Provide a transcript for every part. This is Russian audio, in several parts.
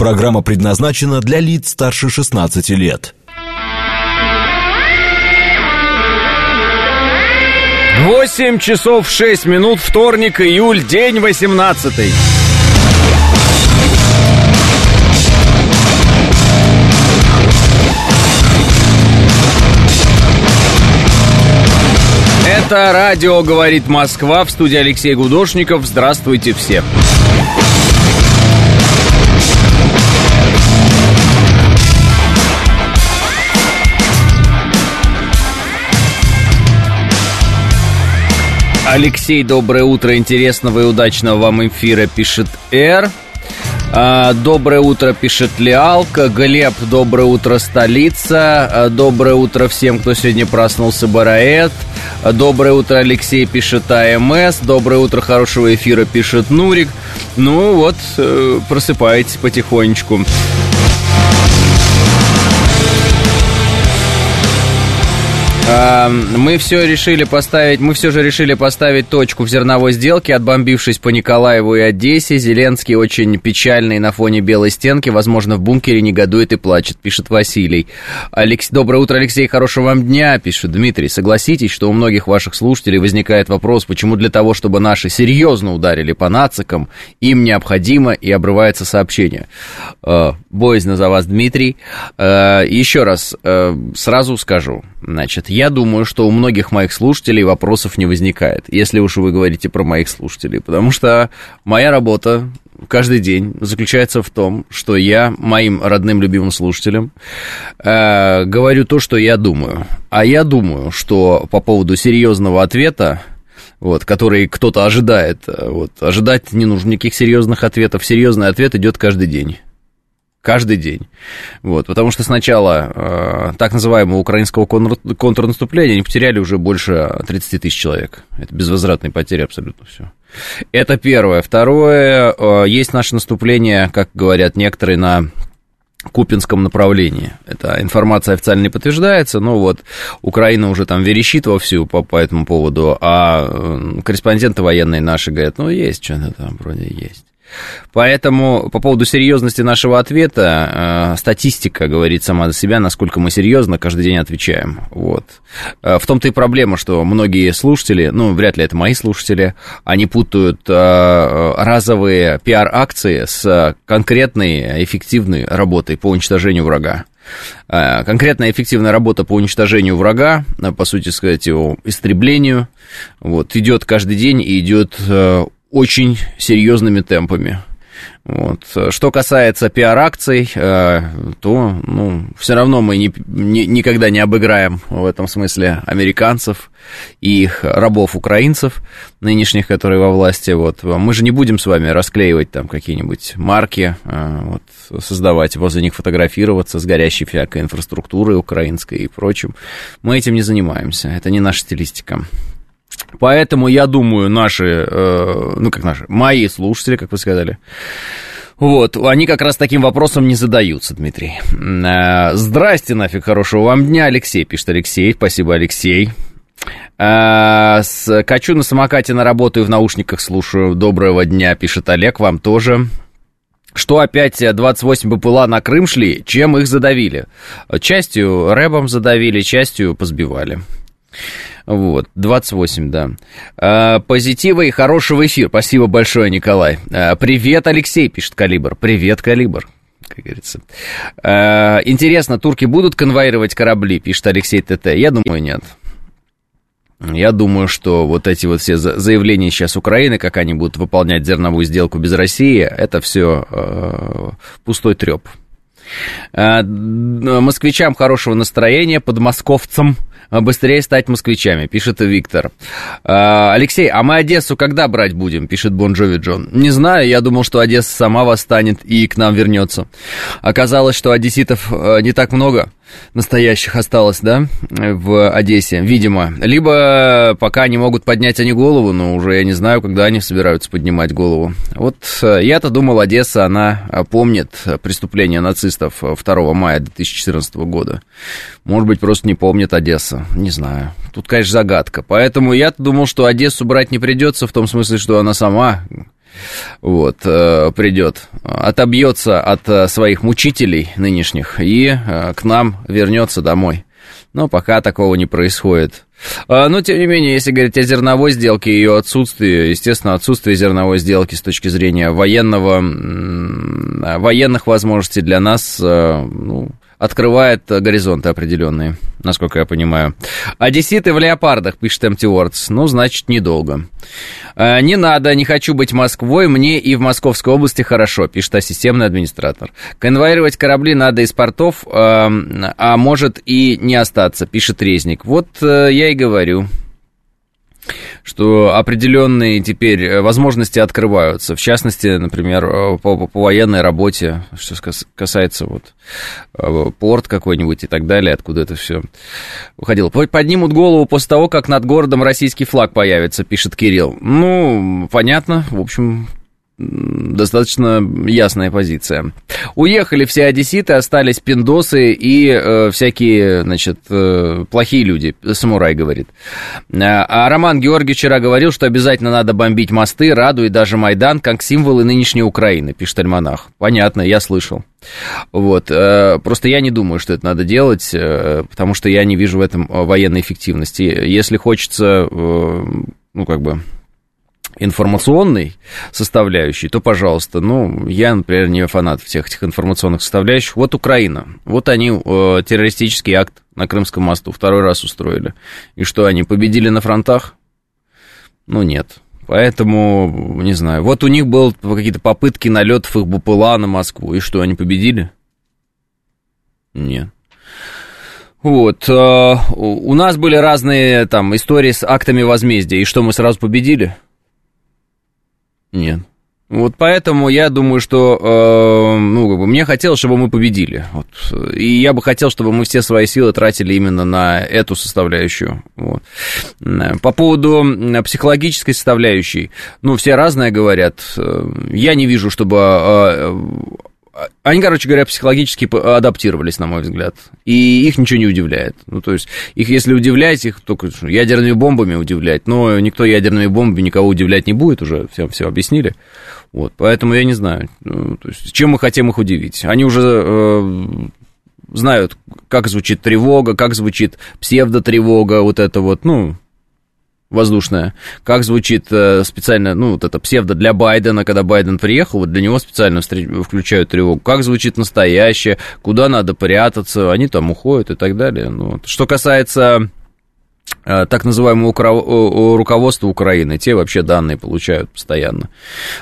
Программа предназначена для лиц старше 16 лет. 8 часов 6 минут, вторник, июль, день 18. Это радио «Говорит Москва» в студии Алексей Гудошников. Здравствуйте все. Алексей, доброе утро, интересного и удачного вам эфира, пишет Р. А, доброе утро, пишет Лиалка. Глеб, доброе утро, столица. А, доброе утро всем, кто сегодня проснулся, Бараэт. А, доброе утро, Алексей, пишет АМС. Доброе утро, хорошего эфира, пишет Нурик. Ну вот, э, просыпайтесь потихонечку. Мы все решили поставить, мы все же решили поставить точку в зерновой сделке, отбомбившись по Николаеву и Одессе. Зеленский очень печальный на фоне белой стенки, возможно, в бункере негодует и плачет, пишет Василий. Алекс... Доброе утро, Алексей, хорошего вам дня, пишет Дмитрий. Согласитесь, что у многих ваших слушателей возникает вопрос, почему для того, чтобы наши серьезно ударили по нацикам, им необходимо и обрывается сообщение. Э, боязно за вас, Дмитрий. Э, еще раз, э, сразу скажу, значит, я думаю, что у многих моих слушателей вопросов не возникает, если уж вы говорите про моих слушателей, потому что моя работа каждый день заключается в том, что я моим родным любимым слушателям э, говорю то, что я думаю. А я думаю, что по поводу серьезного ответа, вот, который кто-то ожидает, э, вот, ожидать не нужно никаких серьезных ответов. Серьезный ответ идет каждый день каждый день. Вот, потому что сначала э, так называемого украинского контр, контрнаступления они потеряли уже больше 30 тысяч человек. Это безвозвратные потери абсолютно все. Это первое. Второе, э, есть наше наступление, как говорят некоторые, на Купинском направлении. Эта информация официально не подтверждается, но вот Украина уже там верещит вовсю по, по этому поводу, а корреспонденты военные наши говорят, ну, есть что-то там, вроде есть. Поэтому по поводу серьезности нашего ответа, э, статистика говорит сама за себя, насколько мы серьезно каждый день отвечаем. Вот. Э, в том-то и проблема, что многие слушатели, ну, вряд ли это мои слушатели, они путают э, разовые пиар-акции с конкретной эффективной работой по уничтожению врага. Конкретная эффективная работа по уничтожению врага, по сути сказать, его истреблению, вот, идет каждый день и идет очень серьезными темпами. Вот. Что касается пиар-акций, э, то ну, все равно мы не, не, никогда не обыграем в этом смысле американцев и их рабов-украинцев, нынешних, которые во власти. Вот. Мы же не будем с вами расклеивать там какие-нибудь марки, э, вот, создавать возле них фотографироваться с горящей всякой инфраструктурой украинской и прочим. Мы этим не занимаемся, это не наша стилистика. Поэтому я думаю, наши, э, ну как наши, мои слушатели, как вы сказали, вот, они как раз таким вопросом не задаются, Дмитрий. Э, здрасте, нафиг, хорошего вам дня, Алексей, пишет Алексей, спасибо, Алексей. Э, качу на самокате на работу и в наушниках слушаю. Доброго дня, пишет Олег, вам тоже. Что опять 28 БПЛА на Крым шли, чем их задавили? Частью рэбом задавили, частью позбивали. Вот, 28, да. А, позитива и хорошего эфира. Спасибо большое, Николай. А, привет, Алексей, пишет Калибр. Привет, Калибр как говорится. А, интересно, турки будут конвоировать корабли, пишет Алексей ТТ. Я думаю, нет. Я думаю, что вот эти вот все заявления сейчас Украины, как они будут выполнять зерновую сделку без России, это все э, пустой треп. Э, москвичам хорошего настроения, подмосковцам быстрее стать москвичами, пишет Виктор. Э, Алексей, а мы Одессу когда брать будем, пишет Бонжови Джон. Не знаю, я думал, что Одесса сама восстанет и к нам вернется. Оказалось, что одесситов э, не так много настоящих осталось, да, в Одессе, видимо. Либо пока они могут поднять они голову, но уже я не знаю, когда они собираются поднимать голову. Вот э, я-то думал, Одесса, она э, помнит преступления нацистов 2 мая 2014 года. Может быть, просто не помнит Одесса, не знаю. Тут, конечно, загадка. Поэтому я-то думал, что Одессу брать не придется, в том смысле, что она сама вот, э, придет, отобьется от э, своих мучителей нынешних и э, к нам вернется домой. Но пока такого не происходит. А, но, тем не менее, если говорить о зерновой сделке и ее отсутствии, естественно, отсутствие зерновой сделки с точки зрения военного, военных возможностей для нас, ну, открывает горизонты определенные, насколько я понимаю. Одесситы в леопардах, пишет Empty Words. Ну, значит, недолго. «А, не надо, не хочу быть Москвой, мне и в Московской области хорошо, пишет системный администратор. Конвоировать корабли надо из портов, а, а может и не остаться, пишет Резник. Вот э, я и говорю что определенные теперь э, возможности открываются. В частности, например, э, по, по военной работе, что касается вот э, порт какой-нибудь и так далее, откуда это все уходило. Поднимут голову после того, как над городом российский флаг появится, пишет Кирилл. Ну, понятно, в общем, достаточно ясная позиция. Уехали все одесситы, остались пиндосы и э, всякие, значит, э, плохие люди, самурай говорит. А, а Роман Георгиевич вчера говорил, что обязательно надо бомбить мосты, Раду и даже Майдан, как символы нынешней Украины, пишет Альманах. Понятно, я слышал. Вот. Э, просто я не думаю, что это надо делать, э, потому что я не вижу в этом военной эффективности. Если хочется, э, ну, как бы информационной составляющей, то, пожалуйста, ну, я, например, не фанат всех этих информационных составляющих. Вот Украина. Вот они э, террористический акт на Крымском мосту второй раз устроили. И что, они победили на фронтах? Ну, нет. Поэтому, не знаю. Вот у них были какие-то попытки налетов их БПЛА на Москву. И что, они победили? Нет. Вот. Э, у нас были разные там истории с актами возмездия. И что, мы сразу победили? Нет. Вот поэтому я думаю, что э, ну, как бы, мне хотелось, чтобы мы победили. Вот. И я бы хотел, чтобы мы все свои силы тратили именно на эту составляющую. Вот. По поводу психологической составляющей, ну, все разное говорят. Я не вижу, чтобы э, они, короче говоря, психологически адаптировались, на мой взгляд. И их ничего не удивляет. Ну, то есть, их если удивлять, их только ядерными бомбами удивлять. Но никто ядерными бомбами никого удивлять не будет, уже всем все объяснили. Вот, поэтому я не знаю, ну, то есть, чем мы хотим их удивить. Они уже э, знают, как звучит тревога, как звучит псевдотревога, вот это вот, ну, воздушная, как звучит э, специально, ну, вот это псевдо для Байдена, когда Байден приехал, вот для него специально включают тревогу, как звучит настоящее, куда надо прятаться, они там уходят и так далее. Ну, что касается так называемого руководства Украины, те вообще данные получают постоянно.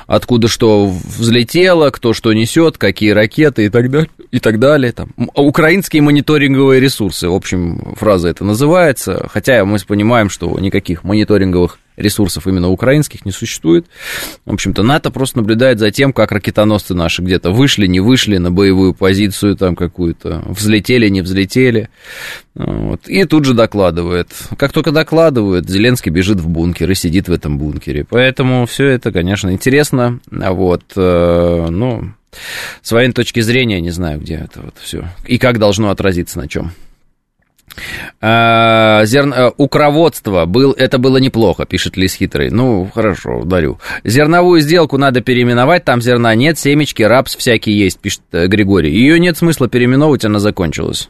Откуда что взлетело, кто что несет, какие ракеты и так далее. И так далее. Там. Украинские мониторинговые ресурсы, в общем, фраза это называется, хотя мы понимаем, что никаких мониторинговых ресурсов именно украинских не существует. В общем-то, НАТО просто наблюдает за тем, как ракетоносцы наши где-то вышли, не вышли на боевую позицию там какую-то, взлетели, не взлетели. Вот. И тут же докладывает. Как только докладывают, Зеленский бежит в бункер и сидит в этом бункере. Поэтому все это, конечно, интересно. А вот, э, ну, с военной точки зрения, не знаю, где это вот все. И как должно отразиться на чем. А, зерн... Э, укроводство, был... это было неплохо, пишет Лис Хитрый. Ну, хорошо, дарю. Зерновую сделку надо переименовать, там зерна нет, семечки, рапс всякие есть, пишет э, Григорий. Ее нет смысла переименовывать, она закончилась.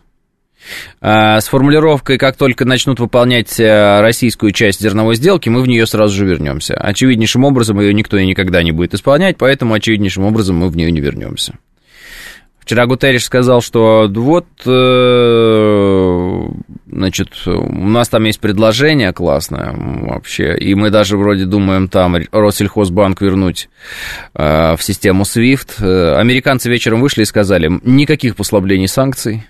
А, с формулировкой, как только начнут выполнять э, российскую часть зерновой сделки, мы в нее сразу же вернемся. Очевиднейшим образом ее никто и никогда не будет исполнять, поэтому очевиднейшим образом мы в нее не вернемся. Вчера Гутерриш сказал, что вот, э, значит, у нас там есть предложение классное вообще, и мы даже вроде думаем там Россельхозбанк вернуть э, в систему SWIFT. Э, американцы вечером вышли и сказали, никаких послаблений санкций,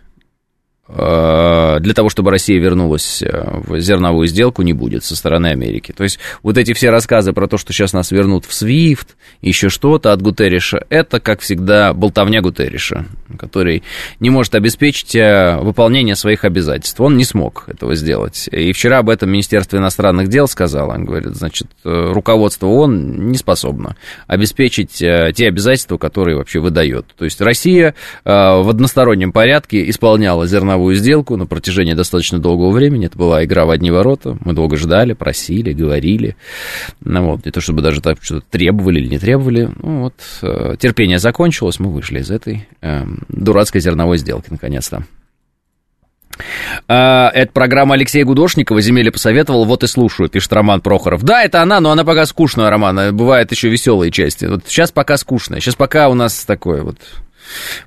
для того, чтобы Россия вернулась э, в зерновую сделку, не будет со стороны Америки. То есть вот эти все рассказы про то, что сейчас нас вернут в SWIFT, еще что-то от Гутерриша, это, как всегда, болтовня Гутерриша, который не может обеспечить э, выполнение своих обязательств. Он не смог этого сделать. И вчера об этом Министерство иностранных дел сказало. Он говорит, значит, руководство ООН не способно обеспечить те обязательства, которые вообще выдает. То есть Россия в одностороннем порядке исполняла зерновую зерновую сделку на протяжении достаточно долгого времени. Это была игра в одни ворота. Мы долго ждали, просили, говорили. Ну, вот, не то чтобы даже так что-то требовали или не требовали. Ну, вот, э, терпение закончилось, мы вышли из этой э, дурацкой зерновой сделки, наконец-то. А, это программа Алексея Гудошникова, Земель посоветовал, вот и слушаю, пишет Роман Прохоров. Да, это она, но она пока скучная, Роман, бывают еще веселые части. Вот сейчас пока скучная, сейчас пока у нас такое вот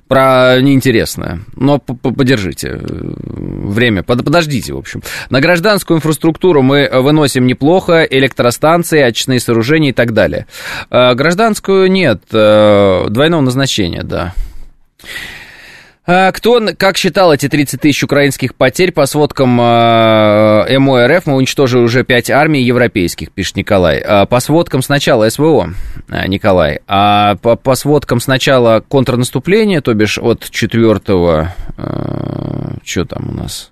про неинтересное. Но подержите э, время, подождите, в общем. На гражданскую инфраструктуру мы выносим неплохо, электростанции, очные сооружения и так далее. А, гражданскую нет, э, двойного назначения, да. А, кто, как считал эти 30 тысяч украинских потерь, по сводкам э, МОРФ мы уничтожили уже 5 армий европейских, пишет Николай. А, по сводкам сначала СВО, Николай, а по, по сводкам сначала контрнаступления, то бишь от 4 э, что там у нас,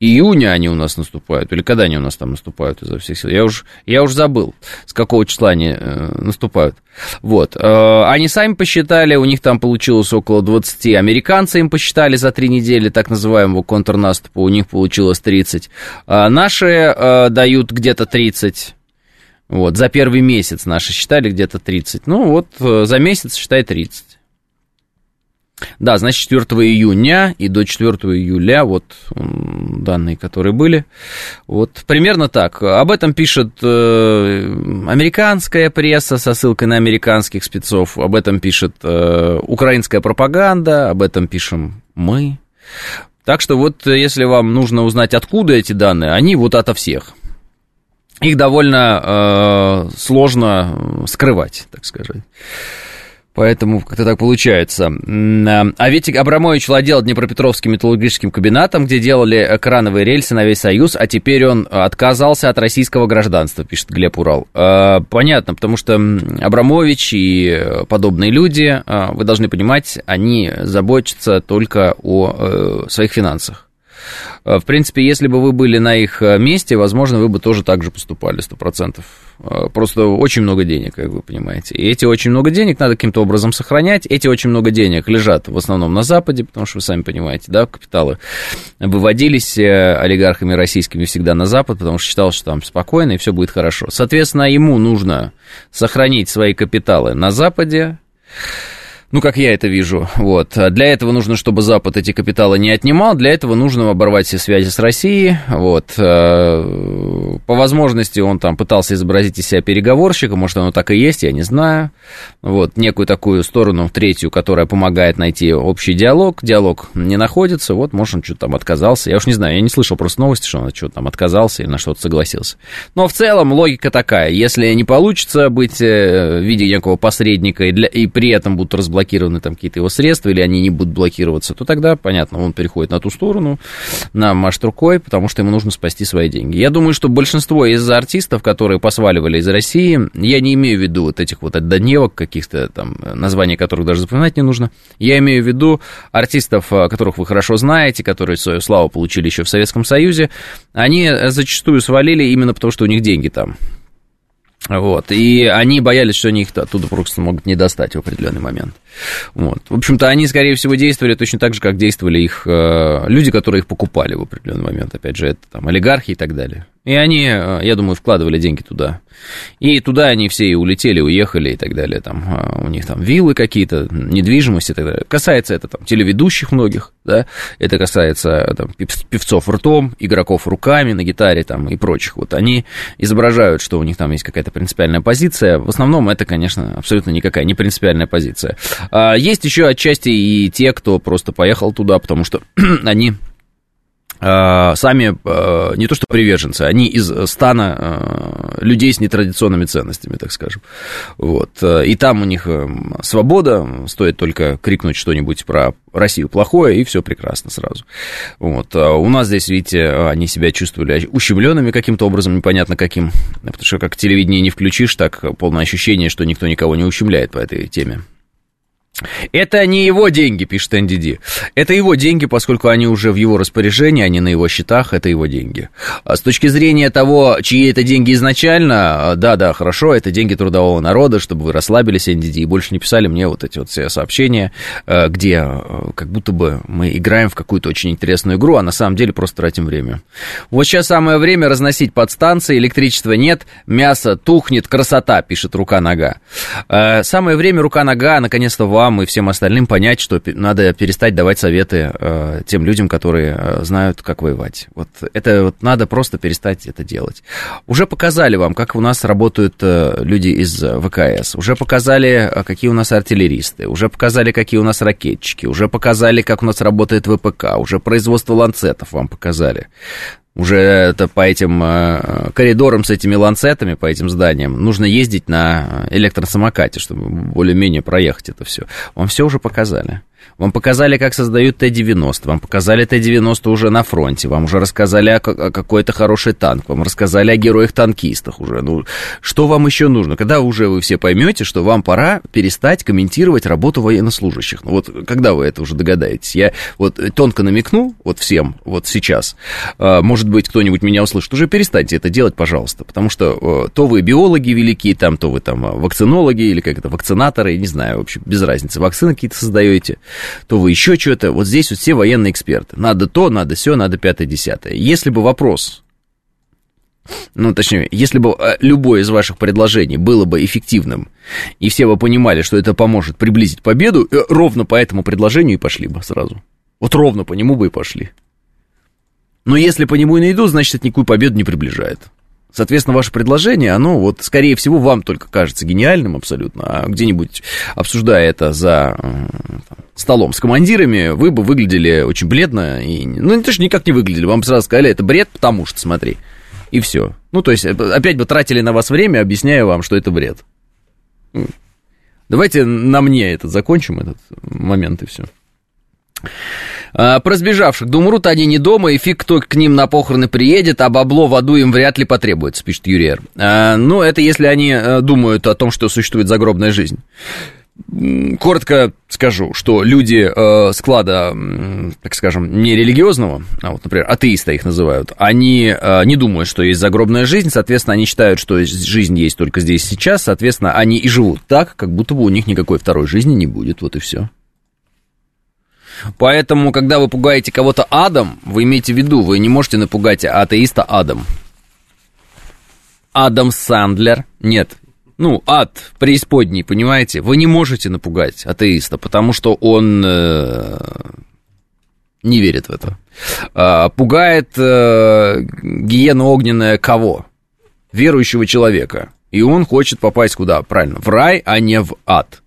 июня они у нас наступают, или когда они у нас там наступают изо всех сил, я уж, я уж забыл, с какого числа они э, наступают. Вот, э, они сами посчитали, у них там получилось около 20, американцы им посчитали за три недели так называемого контрнаступа, у них получилось 30, а наши э, дают где-то 30, вот, за первый месяц наши считали где-то 30, ну вот, э, за месяц считай 30. Да, значит, 4 июня и до 4 июля, вот данные, которые были. Вот примерно так. Об этом пишет э, американская пресса со ссылкой на американских спецов, об этом пишет э, украинская пропаганда, об этом пишем мы. Так что вот, если вам нужно узнать, откуда эти данные, они вот ото всех. Их довольно э, сложно скрывать, так сказать. Поэтому как-то так получается. А, а ведь Абрамович владел Днепропетровским металлургическим комбинатом, где делали крановые рельсы на весь Союз, а теперь он отказался от российского гражданства, пишет Глеб Урал. А, понятно, потому что Абрамович и подобные люди, а, вы должны понимать, они заботятся только о э, своих финансах. В принципе, если бы вы были на их месте, возможно, вы бы тоже так же поступали, сто процентов. Э, просто очень много денег, как вы понимаете. И эти очень много денег надо каким-то образом сохранять. Эти очень много денег лежат в основном на Западе, потому что вы сами понимаете, да, капиталы выводились э, олигархами российскими всегда на Запад, потому что считал, что там спокойно и все будет хорошо. Соответственно, ему нужно сохранить свои капиталы на Западе, ну, как я это вижу. Вот. Для этого нужно, чтобы Запад эти капиталы не отнимал. Для этого нужно оборвать все связи с Россией. Вот. Э, по возможности он там пытался изобразить из себя переговорщика. Может, оно так и есть, я не знаю. Вот. Некую такую сторону, третью, которая помогает найти общий диалог. Диалог не находится. Вот, может, он что-то там отказался. Я уж не знаю, я не слышал просто новости, что он что-то там отказался или на что-то согласился. Но в целом логика такая. Если не получится быть э, в виде некого посредника и, для, и при этом будут разблокировать заблокированы там какие-то его средства, или они не будут блокироваться, то тогда, понятно, он переходит на ту сторону, на машет рукой, потому что ему нужно спасти свои деньги. Я думаю, что большинство из артистов, которые посваливали из России, я не имею в виду вот этих вот отдоневок каких-то там, названий которых даже запоминать не нужно, я имею в виду артистов, которых вы хорошо знаете, которые свою славу получили еще в Советском Союзе, они зачастую свалили именно потому, что у них деньги там. Вот, и они боялись, что они их оттуда просто могут не достать в определенный момент. Вот. В общем-то, они, скорее всего, действовали точно так же, как действовали их э, люди, которые их покупали в определенный момент. Опять же, это там олигархи и так далее. И они, э, я думаю, вкладывали деньги туда. И туда они все и улетели, уехали и так далее. Там, э, у них там виллы какие-то, недвижимость и так далее. Касается это там телеведущих многих, да, это касается там, певцов ртом, игроков руками на гитаре там, и прочих. Вот они изображают, что у них там есть какая-то принципиальная позиция. В основном это, конечно, абсолютно никакая не принципиальная позиция. А есть еще отчасти и те, кто просто поехал туда, потому что они сами а, не то что приверженцы, они из стана а, людей с нетрадиционными ценностями, так скажем. Вот. И там у них свобода, стоит только крикнуть что-нибудь про Россию плохое, и все прекрасно сразу. Вот. У нас здесь, видите, они себя чувствовали ущемленными каким-то образом, непонятно каким, потому что как телевидение не включишь, так полное ощущение, что никто никого не ущемляет по этой теме. Это не его деньги, пишет NDD. Это его деньги, поскольку они уже в его распоряжении, они на его счетах, это его деньги. А с точки зрения того, чьи это деньги изначально, да, да, хорошо, это деньги трудового народа, чтобы вы расслабились, NDD, и больше не писали мне вот эти вот все сообщения, э, где э, как будто бы мы играем в какую-то очень интересную игру, а на самом деле просто тратим время. Вот сейчас самое время разносить подстанции, электричества нет, мясо тухнет, красота, пишет рука-нога. Э, самое время рука-нога, наконец-то вам вам и всем остальным понять, что надо перестать давать советы э, тем людям, которые э, знают, как воевать. Вот это вот надо просто перестать это делать. Уже показали вам, как у нас работают э, люди из ВКС, уже показали, э, какие у нас артиллеристы, уже показали, какие у нас ракетчики, уже показали, как у нас работает ВПК, уже производство ланцетов вам показали уже это по этим э, коридорам с этими ланцетами, по этим зданиям, нужно ездить на электросамокате, чтобы более-менее проехать это все. Вам все уже показали. Вам показали, как создают Т-90, вам показали Т-90 уже на фронте, вам уже рассказали о, о какой-то хороший танк, вам рассказали о героях-танкистах уже. Ну, что вам еще нужно? Когда уже вы все поймете, что вам пора перестать комментировать работу военнослужащих? Ну, вот когда вы это уже догадаетесь? Я вот тонко намекну, вот всем, вот сейчас, а, может быть, кто-нибудь меня услышит, уже перестаньте это делать, пожалуйста, потому что то вы биологи великие, там, то вы там вакцинологи или как это, вакцинаторы, не знаю, в общем, без разницы, вакцины какие-то создаете, то вы еще что-то. Вот здесь вот все военные эксперты. Надо то, надо все, надо пятое-десятое. Если бы вопрос ну, точнее, если бы э, любое из ваших предложений было бы эффективным, и все бы понимали, что это поможет приблизить победу, э, ровно по этому предложению и пошли бы сразу. Вот ровно по нему бы и пошли. Но если по нему и найдут, значит, это никакую победу не приближает. Соответственно, ваше предложение, оно вот, скорее всего, вам только кажется гениальным абсолютно, а где-нибудь, обсуждая это за там, столом с командирами, вы бы выглядели очень бледно, и, ну, не то, что никак не выглядели, вам сразу сказали, это бред, потому что, смотри, и все. Ну, то есть, опять бы тратили на вас время, объясняя вам, что это бред. Давайте на мне этот закончим, этот момент, и все. А, про сбежавших. Да они не дома, и фиг кто к ним на похороны приедет, а бабло в аду им вряд ли потребуется, пишет Юрий Р. А, ну, это если они э, думают о том, что существует загробная жизнь. Коротко скажу, что люди э, склада, так скажем, не религиозного, а вот, например, атеиста их называют, они э, не думают, что есть загробная жизнь, соответственно, они считают, что жизнь есть только здесь сейчас, соответственно, они и живут так, как будто бы у них никакой второй жизни не будет, вот и все. Поэтому, когда вы пугаете кого-то адом, вы имеете в виду, вы не можете напугать атеиста адом. Адам Сандлер. Нет. Ну, ад преисподней, понимаете? Вы не можете напугать атеиста, потому что он э, не верит в это. А, пугает э, гиена огненная кого? Верующего человека. И он хочет попасть куда? Правильно, в рай, а не в ад.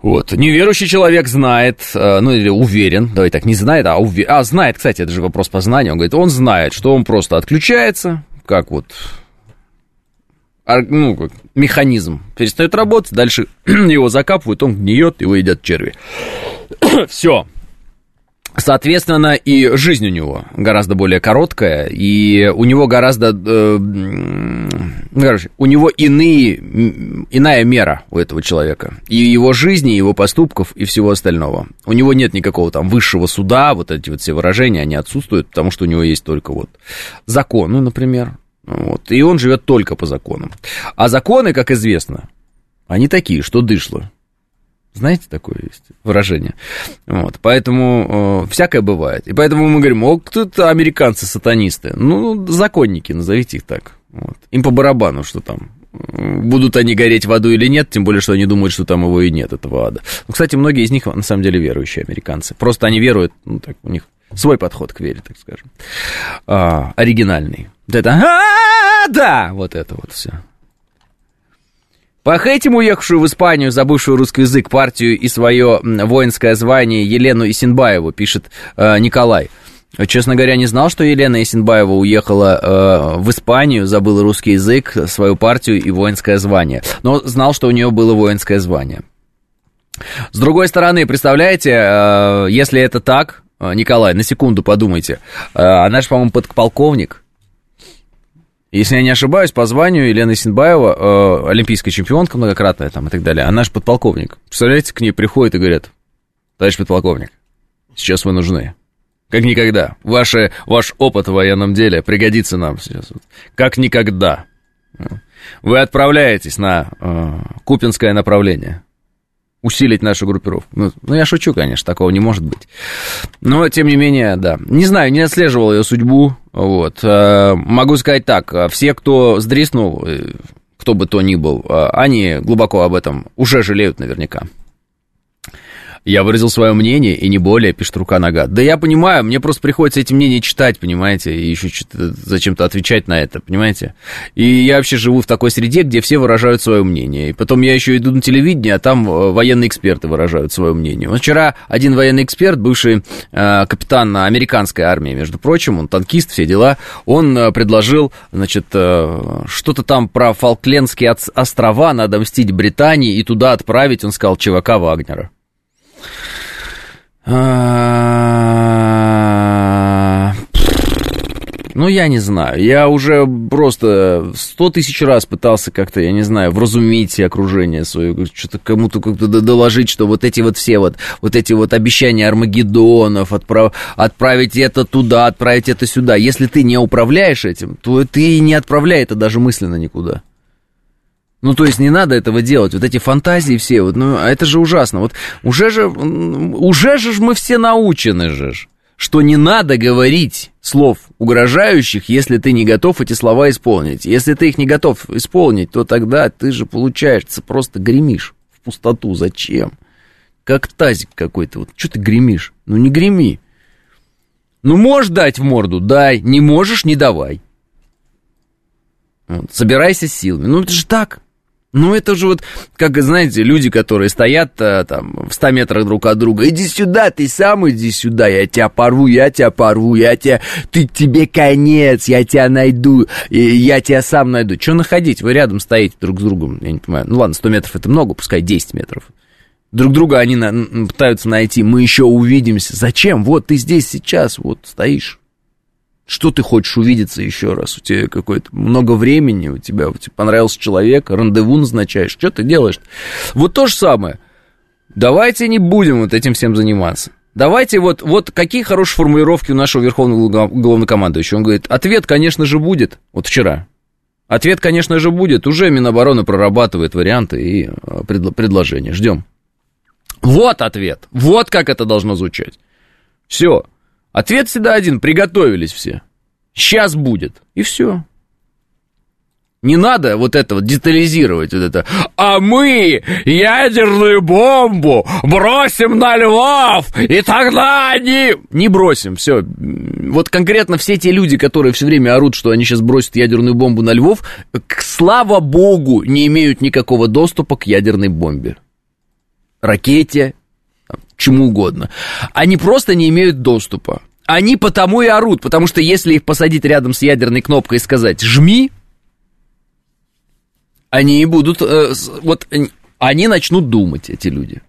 Вот. Неверующий человек знает, э, ну или уверен, давай так, не знает, а уверен. А, знает, кстати, это же вопрос познания. Он говорит, он знает, что он просто отключается, как вот ну, как механизм перестает работать, дальше его закапывают, он гниет, его едят черви. Все, Соответственно, и жизнь у него гораздо более короткая, и у него гораздо, э, короче, у него иные, иная мера у этого человека. И его жизни, и его поступков, и всего остального. У него нет никакого там высшего суда, вот эти вот все выражения, они отсутствуют, потому что у него есть только вот закон, ну, например. Вот, и он живет только по законам. А законы, как известно, они такие, что дышло. Знаете, такое есть выражение. Вот, поэтому э, всякое бывает. И поэтому мы говорим, о, кто-то американцы-сатанисты. Ну, законники, назовите их так. Вот. Им по барабану, что там будут они гореть в аду или нет, тем более, что они думают, что там его и нет, этого ада. Ну, кстати, многие из них, на самом деле, верующие американцы. Просто они веруют, ну, так, у них свой подход к вере, так скажем. А, оригинальный. Вот это, а, да, вот это вот все. Похейтим уехавшую в Испанию, забывшую русский язык, партию и свое воинское звание Елену Исинбаеву, пишет э, Николай. Честно говоря, не знал, что Елена Исинбаева уехала э, в Испанию, забыла русский язык, свою партию и воинское звание. Но знал, что у нее было воинское звание. С другой стороны, представляете, э, если это так, э, Николай, на секунду подумайте, э, она же, по-моему, подполковник, Если я не ошибаюсь, по званию Елена Синбаева, э, олимпийская чемпионка многократная там и так далее, она же подполковник. Представляете, к ней приходят и говорят, товарищ подполковник, сейчас вы нужны. Как никогда. Ваше, ваш опыт в военном деле пригодится нам сейчас. Как никогда. Вы отправляетесь на э, Купинское направление. Усилить нашу группировку. Ну, ну, я шучу, конечно, такого не может быть. Но, тем не менее, да. Не знаю, не отслеживал ее судьбу. Вот. Э, могу сказать так. Все, кто сдриснул, э, кто бы то ни был, э, они глубоко об этом уже жалеют наверняка. Я выразил свое мнение, и не более, пишет рука нога. Да я понимаю, мне просто приходится эти мнения читать, понимаете, и еще зачем-то отвечать на это, понимаете. И я вообще живу в такой среде, где все выражают свое мнение. И потом я еще иду на телевидение, а там э, военные эксперты выражают свое мнение. Вот вчера один военный эксперт, бывший э, капитан американской армии, между прочим, он танкист, все дела, он э, предложил, значит, э, что-то там про Фолклендские острова, надо мстить Британии и туда отправить, он сказал, ЧВК Вагнера. А, ну, я не знаю. Я уже просто сто тысяч раз пытался как-то, я не знаю, вразумить окружение свое, что-то кому-то как-то доложить, что вот эти вот все вот, вот эти вот обещания Армагеддонов, отправ, отправить это туда, отправить это сюда. Если ты не управляешь этим, то ты не отправляй это даже мысленно никуда. Ну, то есть не надо этого делать, вот эти фантазии все, вот, ну, а это же ужасно. Вот уже же, уже же мы все научены же, что не надо говорить слов угрожающих, если ты не готов эти слова исполнить. Если ты их не готов исполнить, то тогда ты же, получается, просто гремишь в пустоту. Зачем? Как тазик какой-то. Вот что ты гремишь? Ну, не греми. Ну, можешь дать в морду? Дай. Не можешь? Не давай. Собирайся силами. Ну, это же так. Ну, это же вот, как, знаете, люди, которые стоят а, там в 100 метрах друг от друга. Иди сюда, ты сам иди сюда, я тебя порву, я тебя порву, я тебя... Ты, тебе конец, я тебя найду, я тебя сам найду. Что находить? Вы рядом стоите друг с другом, я не понимаю. Ну, ладно, 100 метров это много, пускай 10 метров. Друг друга они на, пытаются найти, мы еще увидимся. Зачем? Вот ты здесь сейчас, вот стоишь. Что ты хочешь увидеться еще раз? У тебя какое-то много времени, у тебя, тебе понравился человек, рандеву назначаешь. Что ты делаешь? Вот то же самое. Давайте не будем вот этим всем заниматься. Давайте вот, вот какие хорошие формулировки у нашего верховного главнокомандующего. Он говорит, ответ, конечно же, будет. Вот вчера. Ответ, конечно же, будет. Уже Минобороны прорабатывает варианты и э, предло- предложения. Ждем. Вот ответ. Вот как это должно звучать. Все. Ответ всегда один, приготовились все. Сейчас будет. И все. Не надо вот это вот детализировать, вот это. А мы ядерную бомбу бросим на Львов, и тогда они... Не бросим, все. Вот конкретно все те люди, которые все время орут, что они сейчас бросят ядерную бомбу на Львов, к, слава богу, не имеют никакого доступа к ядерной бомбе. Ракете, чему угодно. Они просто не имеют доступа. Они потому и орут, потому что если их посадить рядом с ядерной кнопкой и сказать «жми», они будут, э, вот, они начнут думать, эти люди.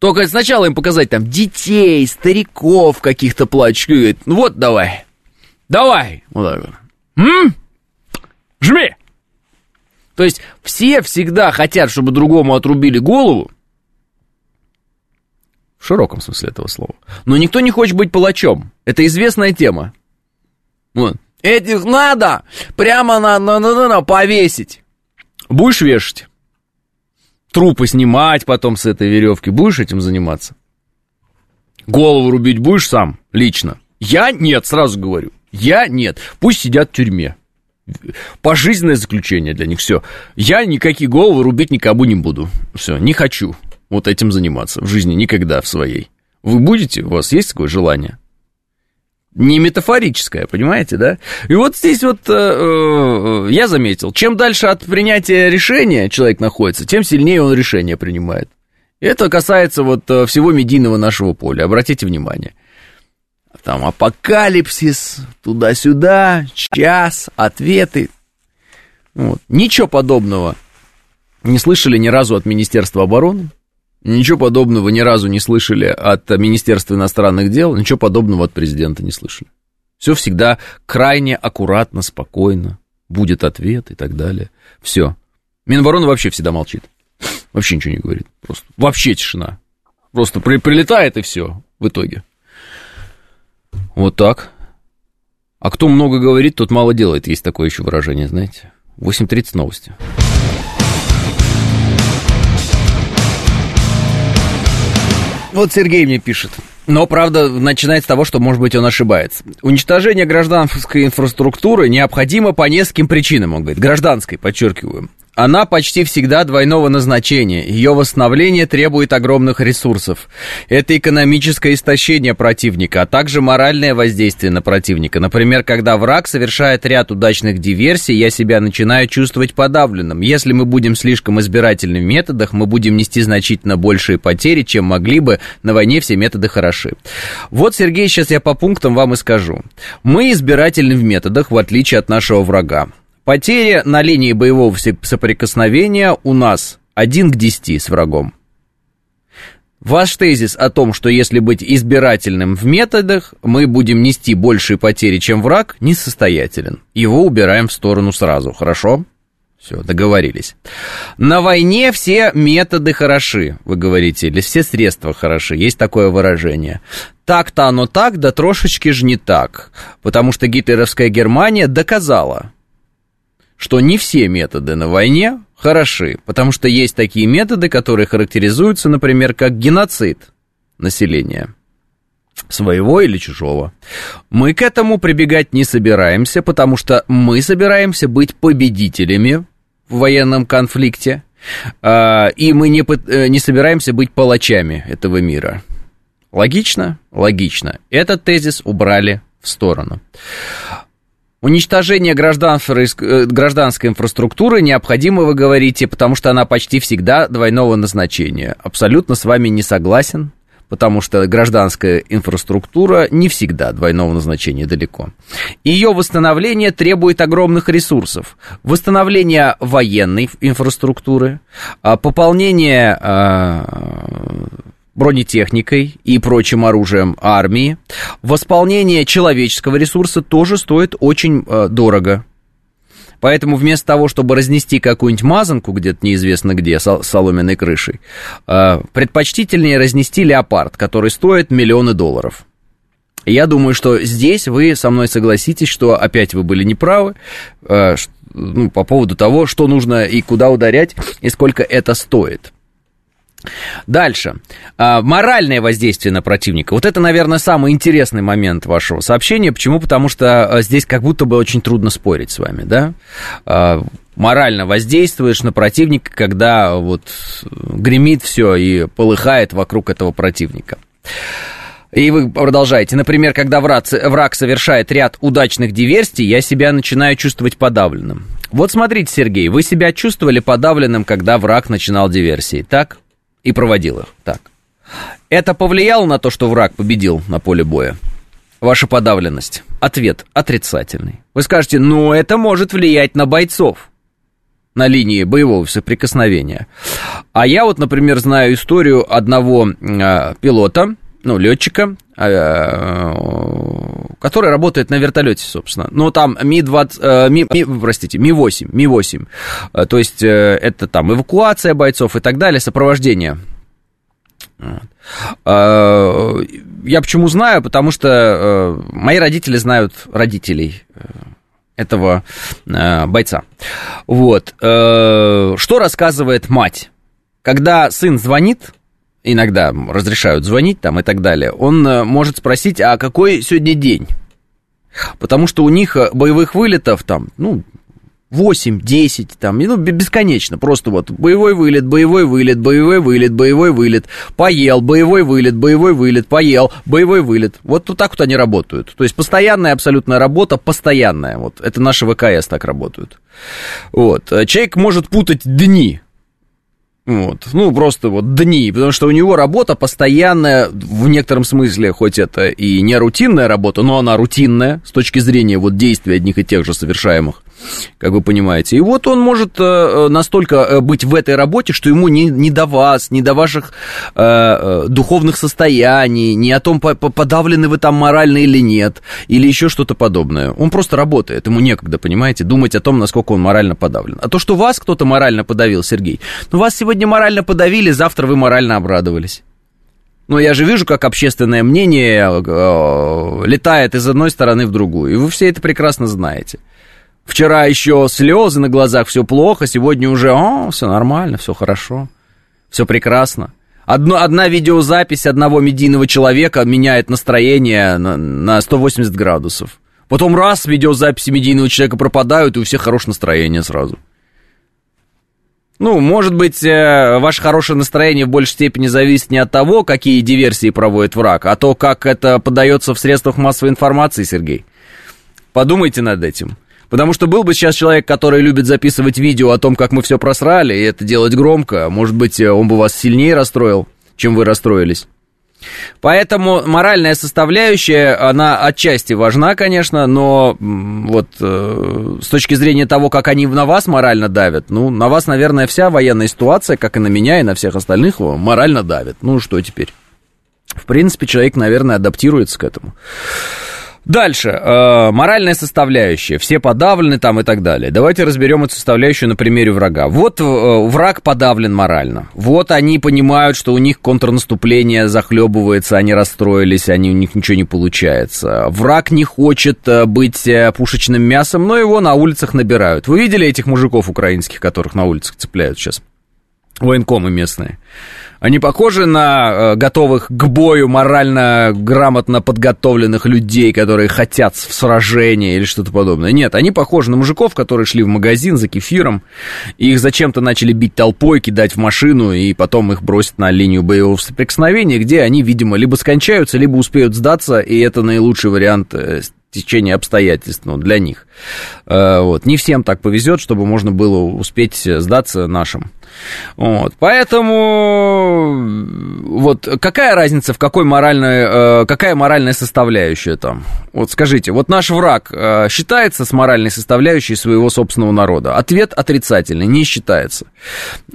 Только сначала им показать там детей, стариков каких-то и говорит, ну вот давай, давай, вот так вот. М? Жми! То есть все всегда хотят, чтобы другому отрубили голову, в широком смысле этого слова. Но никто не хочет быть палачом. Это известная тема. Вот. Этих надо прямо на, на, на, на, на повесить. Будешь вешать? Трупы снимать потом с этой веревки. Будешь этим заниматься? Голову рубить будешь сам, лично? Я нет, сразу говорю. Я нет. Пусть сидят в тюрьме. Пожизненное заключение для них, все. Я никакие головы рубить никому не буду. Все, не хочу вот этим заниматься в жизни никогда в своей. Вы будете? У вас есть такое желание? Не метафорическое, понимаете, да? И вот здесь вот э, э, я заметил, чем дальше от принятия решения человек находится, тем сильнее он решение принимает. Это касается вот э, всего медийного нашего поля, обратите внимание. Там апокалипсис, туда-сюда, час, ответы. Вот. Ничего подобного не слышали ни разу от Министерства обороны. Ничего подобного ни разу не слышали от Министерства иностранных дел, ничего подобного от президента не слышали. Все всегда крайне аккуратно, спокойно. будет ответ и так далее. Все. Минобороны вообще всегда молчит. Вообще ничего не говорит. Просто вообще тишина. Просто при, прилетает и все в итоге. Вот так. А кто много говорит, тот мало делает. Есть такое еще выражение, знаете. 8.30 новости. Вот Сергей мне пишет. Но, правда, начинает с того, что, может быть, он ошибается. Уничтожение гражданской инфраструктуры необходимо по нескольким причинам, он говорит. Гражданской, подчеркиваю. Она почти всегда двойного назначения. Ее восстановление требует огромных ресурсов. Это экономическое истощение противника, а также моральное воздействие на противника. Например, когда враг совершает ряд удачных диверсий, я себя начинаю чувствовать подавленным. Если мы будем слишком избирательны в методах, мы будем нести значительно большие потери, чем могли бы. На войне все методы хороши. Вот, Сергей, сейчас я по пунктам вам и скажу. Мы избирательны в методах, в отличие от нашего врага. Потери на линии боевого соприкосновения у нас 1 к 10 с врагом. Ваш тезис о том, что если быть избирательным в методах, мы будем нести большие потери, чем враг, несостоятелен. Его убираем в сторону сразу, хорошо? Все, договорились. На войне все методы хороши, вы говорите, или все средства хороши, есть такое выражение. Так-то оно так, да трошечки же не так, потому что гитлеровская Германия доказала, что не все методы на войне хороши, потому что есть такие методы, которые характеризуются, например, как геноцид населения своего или чужого. Мы к этому прибегать не собираемся, потому что мы собираемся быть победителями в военном конфликте, а, и мы не, э, не собираемся быть палачами этого мира. Логично? Логично. Этот тезис убрали в сторону. Уничтожение э, гражданской инфраструктуры необходимо, вы говорите, потому что она почти всегда двойного назначения. Абсолютно с вами не согласен, потому что гражданская инфраструктура не всегда двойного назначения далеко. Ее восстановление требует огромных ресурсов. Восстановление военной инфраструктуры, а, пополнение а, бронетехникой и прочим оружием армии, восполнение человеческого ресурса тоже стоит очень э, дорого. Поэтому вместо того, чтобы разнести какую-нибудь мазанку где-то неизвестно где, с соломенной крышей, э, предпочтительнее разнести леопард, который стоит миллионы долларов. Я думаю, что здесь вы со мной согласитесь, что опять вы были неправы э, ну, по поводу того, что нужно и куда ударять, и сколько это стоит. Дальше. А, моральное воздействие на противника. Вот это, наверное, самый интересный момент вашего сообщения. Почему? Потому что а, здесь как будто бы очень трудно спорить с вами, да? А, морально воздействуешь на противника, когда вот гремит все и полыхает вокруг этого противника. И вы продолжаете. Например, когда враг, враг совершает ряд удачных диверсий, я себя начинаю чувствовать подавленным. Вот смотрите, Сергей, вы себя чувствовали подавленным, когда враг начинал диверсии, так? И проводил их. Так. Это повлияло на то, что враг победил на поле боя? Ваша подавленность. Ответ отрицательный. Вы скажете, ну это может влиять на бойцов на линии боевого соприкосновения. А я вот, например, знаю историю одного э, пилота, ну, летчика, э, который работает на вертолете, собственно. Ну, там Ми-20, э, Ми, Ми, простите, Ми-8, Ми-8. Э, то есть, э, это там эвакуация бойцов и так далее, сопровождение. Я почему знаю? Потому что мои родители знают родителей этого бойца. Вот. Что рассказывает мать? Когда сын звонит, иногда разрешают звонить там и так далее, он э, может спросить, а какой сегодня день? Потому что у них э, боевых вылетов там, ну, 8, 10, там, ну, бесконечно. Просто вот боевой вылет, боевой вылет, боевой вылет, боевой вылет, поел, боевой вылет, боевой вылет, поел, боевой вылет. Вот, вот так вот они работают. То есть постоянная абсолютная работа, постоянная. Вот это наши ВКС так работают. Вот. Человек может путать дни. Вот. Ну, просто вот дни, потому что у него работа постоянная, в некотором смысле, хоть это и не рутинная работа, но она рутинная с точки зрения вот действий одних и тех же совершаемых как вы понимаете. И вот он может э, настолько э, быть в этой работе, что ему не, не до вас, не до ваших э, э духовных состояний, не о том, подавлены вы там морально или нет, или еще что-то подобное. Он просто работает, ему некогда, понимаете, думать о том, насколько он морально подавлен. А то, что вас кто-то морально подавил, Сергей, ну вас сегодня морально подавили, завтра вы морально обрадовались. Но я же вижу, как общественное мнение э, летает из одной стороны в другую. И вы все это прекрасно знаете. Вчера еще слезы на глазах, все плохо, сегодня уже, о, все нормально, все хорошо, все прекрасно. Одно, одна видеозапись одного медийного человека меняет настроение на, на 180 градусов. Потом раз видеозаписи медийного человека пропадают, и у всех хорошее настроение сразу. Ну, может быть, э, ваше хорошее настроение в большей степени зависит не от того, какие диверсии проводит враг, а то, как это подается в средствах массовой информации, Сергей. Подумайте над этим. Потому что был бы сейчас человек, который любит записывать видео о том, как мы все просрали, и это делать громко, может быть, э, он бы вас сильнее расстроил, чем вы расстроились. Поэтому моральная составляющая, она отчасти важна, конечно, но вот э, с точки зрения того, как они на вас морально давят, ну, на вас, наверное, вся военная ситуация, как и на меня, и на всех остальных, морально давит. Ну, что теперь? В принципе, человек, наверное, адаптируется к этому. Дальше. Э, моральная составляющая. Все подавлены там и так далее. Давайте разберем эту составляющую на примере врага. Вот э, враг подавлен морально. Вот они понимают, что у них контрнаступление захлебывается, они расстроились, они, у них ничего не получается. Враг не хочет э, быть э, пушечным мясом, но его на улицах набирают. Вы видели этих мужиков украинских, которых на улицах цепляют сейчас? Военкомы местные. Они похожи на э, готовых к бою морально грамотно подготовленных людей, которые хотят в сражении или что-то подобное. Нет, они похожи на мужиков, которые шли в магазин за кефиром, и их зачем-то начали бить толпой, кидать в машину, и потом их бросят на линию боевого соприкосновения, где они, видимо, либо скончаются, либо успеют сдаться, и это наилучший вариант э, течение обстоятельств ну, для них. Э, вот. Не всем так повезет, чтобы можно было успеть сдаться нашим. Вот. Поэтому вот какая разница, в какой моральной, э, какая моральная составляющая там? Вот скажите, вот наш враг э, считается с моральной составляющей своего собственного народа? Ответ отрицательный, не считается.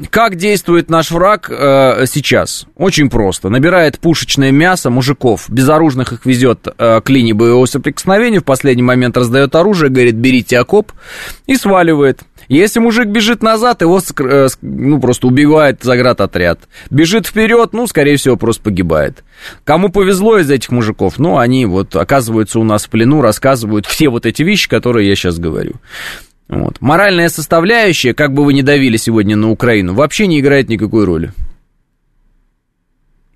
Как действует наш враг сейчас? Очень просто. Набирает пушечное мясо мужиков, безоружных их везет к линии боевого соприкосновения, в последний момент раздает оружие, говорит, берите окоп и сваливает. Если мужик бежит назад, его э, ну, просто убивает заградотряд. Бежит вперед, ну, скорее всего, просто погибает. Кому повезло из этих мужиков, ну, они вот оказываются у нас в плену, рассказывают все вот эти вещи, которые я сейчас говорю. Вот. Моральная составляющая, как бы вы ни давили сегодня на Украину, вообще не играет никакой роли.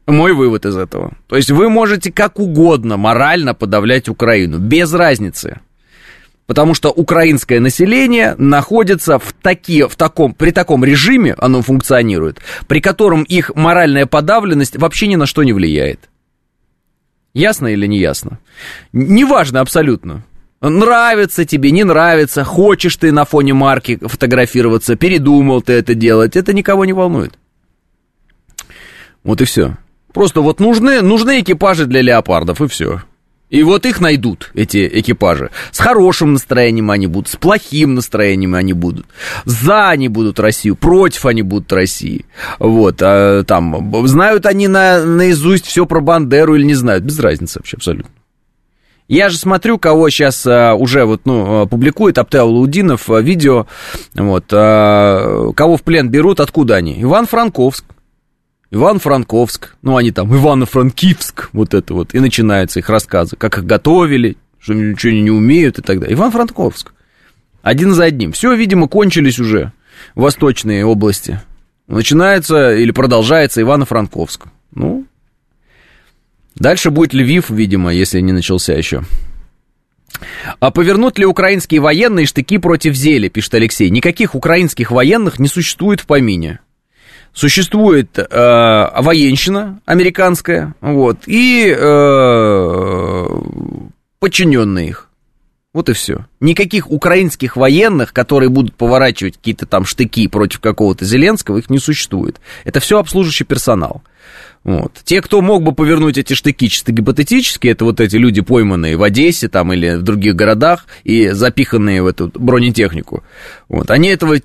Мой вывод из этого. То есть вы можете как угодно морально подавлять Украину, без разницы потому что украинское население находится в, таки, в таком, при таком режиме, оно функционирует, при котором их моральная подавленность вообще ни на что не влияет. Ясно или не ясно? Неважно абсолютно. Нравится тебе, не нравится, хочешь ты на фоне марки фотографироваться, передумал ты это делать, это никого не волнует. Вот и все. Просто вот нужны, нужны экипажи для леопардов, и все. И вот их найдут, эти экипажи. С хорошим настроением они будут, с плохим настроением они будут. За они будут Россию, против они будут России. Вот, а, там, знают они на, наизусть все про Бандеру или не знают, без разницы вообще абсолютно. Я же смотрю, кого сейчас а, уже вот, ну, публикует Аптеал Лаудинов а, видео, вот, а, кого в плен берут, откуда они? Иван Франковск. Иван-Франковск, ну, они там, Ивано-Франкивск, вот это вот, и начинаются их рассказы, как их готовили, что ничего не умеют и так далее. Иван-Франковск. Один за одним. Все, видимо, кончились уже восточные области. Начинается или продолжается Ивано-Франковск. Ну, дальше будет Львив, видимо, если не начался еще. А повернут ли украинские военные штыки против Зели, пишет Алексей. Никаких украинских военных не существует в помине существует э, военщина американская, вот, и э, подчиненные их. Вот и все. Никаких украинских военных, которые будут поворачивать какие-то там штыки против какого-то Зеленского, их не существует. Это все обслуживающий персонал. Вот. Те, кто мог бы повернуть эти штыки чисто гипотетически, это вот эти люди, пойманные в Одессе там или в других городах и запиханные в эту бронетехнику. Вот. Они этого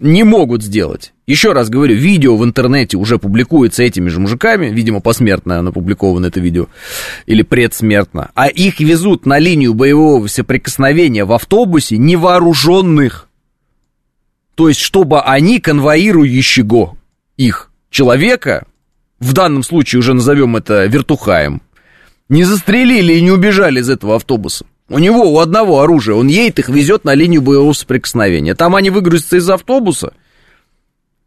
не могут сделать. Еще раз говорю, видео в интернете уже публикуется этими же мужиками, видимо, посмертно опубликовано это видео, или предсмертно, а их везут на линию боевого соприкосновения в автобусе невооруженных. То есть, чтобы они, конвоирующего их человека, в данном случае уже назовем это вертухаем, не застрелили и не убежали из этого автобуса. У него у одного оружия, он едет их везет на линию боевого соприкосновения. Там они выгрузятся из автобуса,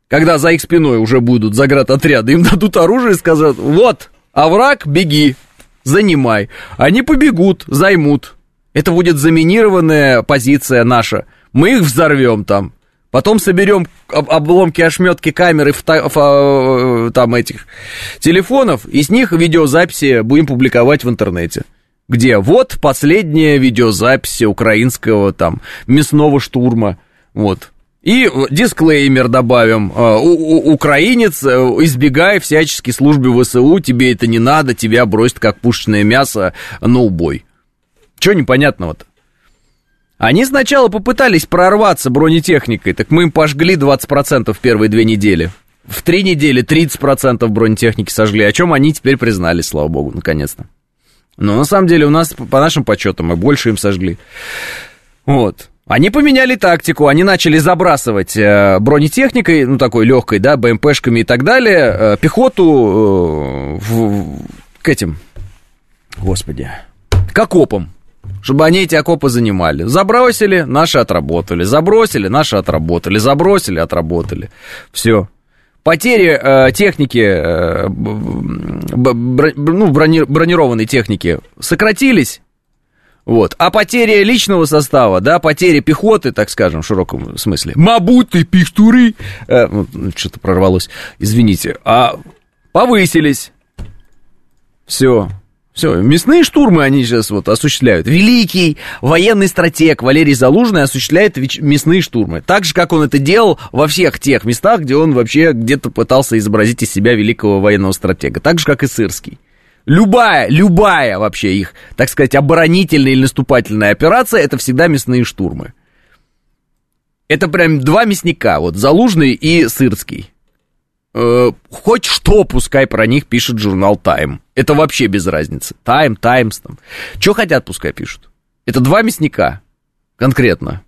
когда за их спиной уже будут заградотряды, им дадут оружие и скажут, вот, а враг, беги, занимай. Они побегут, займут. Это будет заминированная позиция наша. Мы их взорвем там. Потом соберем обломки, ошметки камеры э, там этих телефонов, и с них видеозаписи будем публиковать в интернете. Где? Вот последняя видеозапись украинского там мясного штурма. Вот. И дисклеймер добавим. Э, у, у, украинец, э, избегая всячески службы ВСУ, тебе это не надо, тебя бросят как пушечное мясо на убой. Чего непонятного-то? Они сначала попытались прорваться бронетехникой, так мы им пожгли 20% в первые две недели. В три недели 30% бронетехники сожгли, о чем они теперь признались, слава богу, наконец-то. Но на самом деле у нас, по нашим подсчетам, мы больше им сожгли. Вот. Они поменяли тактику, они начали забрасывать э, бронетехникой, ну, такой легкой, да, БМПшками и так далее, э, пехоту э, в, к этим, господи, к окопам чтобы они эти окопы занимали. Забросили, наши отработали. Забросили, наши отработали. Забросили, отработали. Все. Потери э, техники, э, бр, ну, брони, бронированной техники сократились. Вот. А потери личного состава, да, потери пехоты, так скажем, в широком смысле. Мабуты, пихтуры, э, ну, что-то прорвалось, извините, а повысились. Все. Все, мясные штурмы они сейчас вот осуществляют. Великий военный стратег Валерий Залужный осуществляет мясные штурмы. Так же, как он это делал во всех тех местах, где он вообще где-то пытался изобразить из себя великого военного стратега. Так же, как и Сырский. Любая, любая вообще их, так сказать, оборонительная или наступательная операция, это всегда мясные штурмы. Это прям два мясника, вот Залужный и Сырский. Э, хоть что, пускай про них пишет журнал Time. Это вообще без разницы. Time, Times там. Что хотят, пускай пишут. Это два мясника. Конкретно.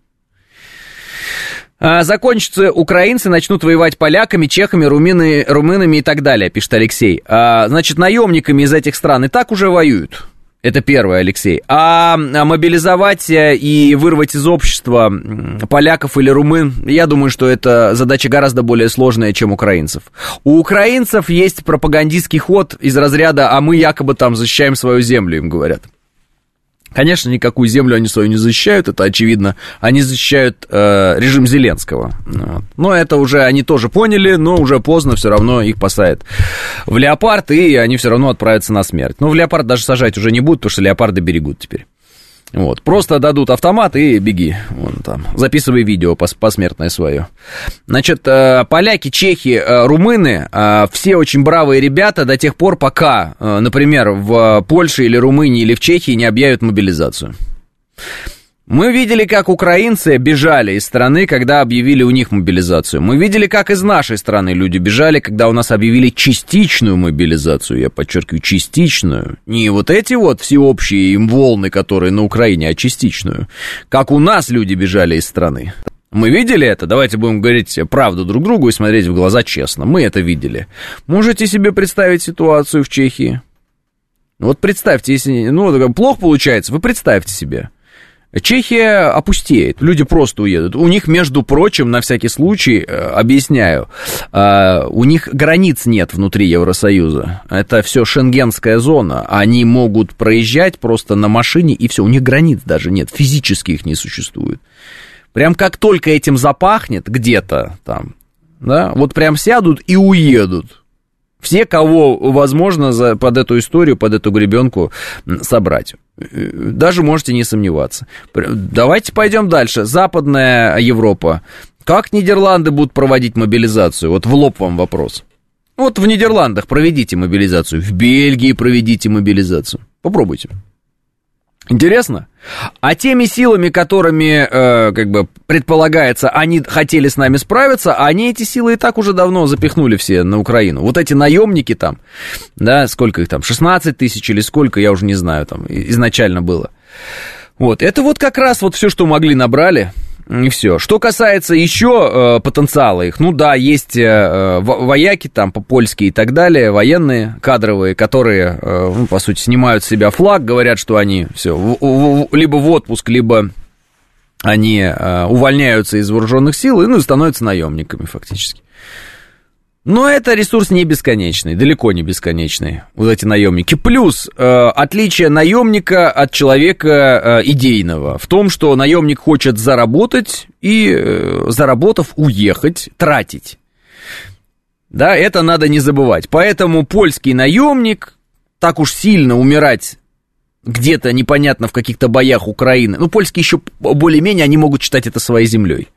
А, закончатся украинцы, начнут воевать поляками, чехами, румыны, румынами и так далее, пишет Алексей. А, значит, наемниками из этих стран и так уже воюют. Это первое, Алексей. А, а мобилизовать э, и вырвать из общества поляков или румын, я думаю, что это задача гораздо более сложная, чем украинцев. У украинцев есть пропагандистский ход из разряда «а мы якобы там защищаем свою землю», им говорят. Конечно, никакую землю они свою не защищают, это очевидно. Они защищают э, режим Зеленского. Но это уже они тоже поняли, но уже поздно все равно их посадят в леопард, и они все равно отправятся на смерть. Но в леопард даже сажать уже не будут, потому что леопарды берегут теперь. Вот, просто дадут автомат и беги. Вон там, записывай видео пос посмертное свое. Значит, э, поляки, чехи, э, румыны, э, все очень бравые ребята до тех пор, пока, например, в Польше или Румынии или в Чехии не объявят мобилизацию. Мы видели, как украинцы бежали из страны, когда объявили у них мобилизацию. Мы видели, как из нашей страны люди бежали, когда у нас объявили частичную мобилизацию. Я подчеркиваю, частичную. Не вот эти вот всеобщие им волны, которые на Украине, а частичную. Как у нас люди бежали из страны. Мы видели это? Давайте будем говорить правду друг другу и смотреть в глаза честно. Мы это видели. Можете себе представить ситуацию в Чехии? Вот представьте, если ну, плохо получается, вы представьте себе. Чехия опустеет, люди просто уедут. У них, между прочим, на всякий случай, э, объясняю, э, у них границ нет внутри Евросоюза. Это все шенгенская зона. Они могут проезжать просто на машине, и все, у них границ даже нет, физически их не существует. Прям как только этим запахнет где-то там, да, вот прям сядут и уедут. Все, кого возможно за, под эту историю, под эту гребенку собрать. Даже можете не сомневаться. Давайте пойдем дальше. Западная Европа. Как Нидерланды будут проводить мобилизацию? Вот в лоб вам вопрос. Вот в Нидерландах проведите мобилизацию, в Бельгии проведите мобилизацию. Попробуйте. Интересно? А теми силами, которыми, э, как бы, предполагается, они хотели с нами справиться, они эти силы и так уже давно запихнули все на Украину. Вот эти наемники там, да, сколько их там, 16 тысяч или сколько, я уже не знаю, там изначально было. Вот, это вот как раз вот все, что могли, набрали. И все. Что касается еще э, потенциала их, ну да, есть э, э вояки там по-польски и так далее, военные, кадровые, которые, э, ну, по сути, снимают с себя флаг, говорят, что они все, в, в, либо в отпуск, либо они э, увольняются из вооруженных сил и ну, становятся наемниками фактически. Но это ресурс не бесконечный, далеко не бесконечный, вот эти наемники. Плюс э, отличие наемника от человека э, идейного в том, что наемник хочет заработать и, э, заработав, уехать, тратить. Да, это надо не забывать. Поэтому польский наемник так уж сильно умирать где-то непонятно в каких-то боях Украины. Ну, польские еще более-менее, они могут считать это своей землей.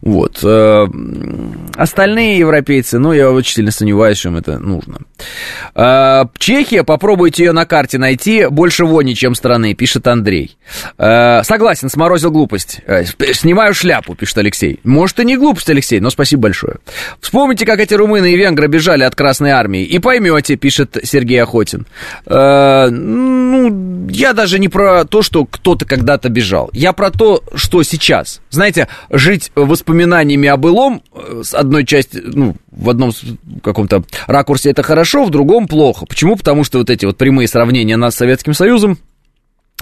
Вот. Э, остальные европейцы, ну, я очень сильно сомневаюсь, что им это нужно. Э, Чехия, попробуйте ее на карте найти, больше вони, чем страны, пишет Андрей. Э, согласен, сморозил глупость. Снимаю шляпу, пишет Алексей. Может, и не глупость, Алексей, но спасибо большое. Вспомните, как эти румыны и венгры бежали от Красной Армии, и поймете, пишет Сергей Охотин. Ну, я даже не про то, что кто-то когда-то бежал. Я про то, что сейчас. Знаете, жить жить воспоминаниями о былом э, с одной части, ну, в одном каком-то ракурсе это хорошо, в другом плохо. Почему? Потому что вот эти вот прямые сравнения нас с Советским Союзом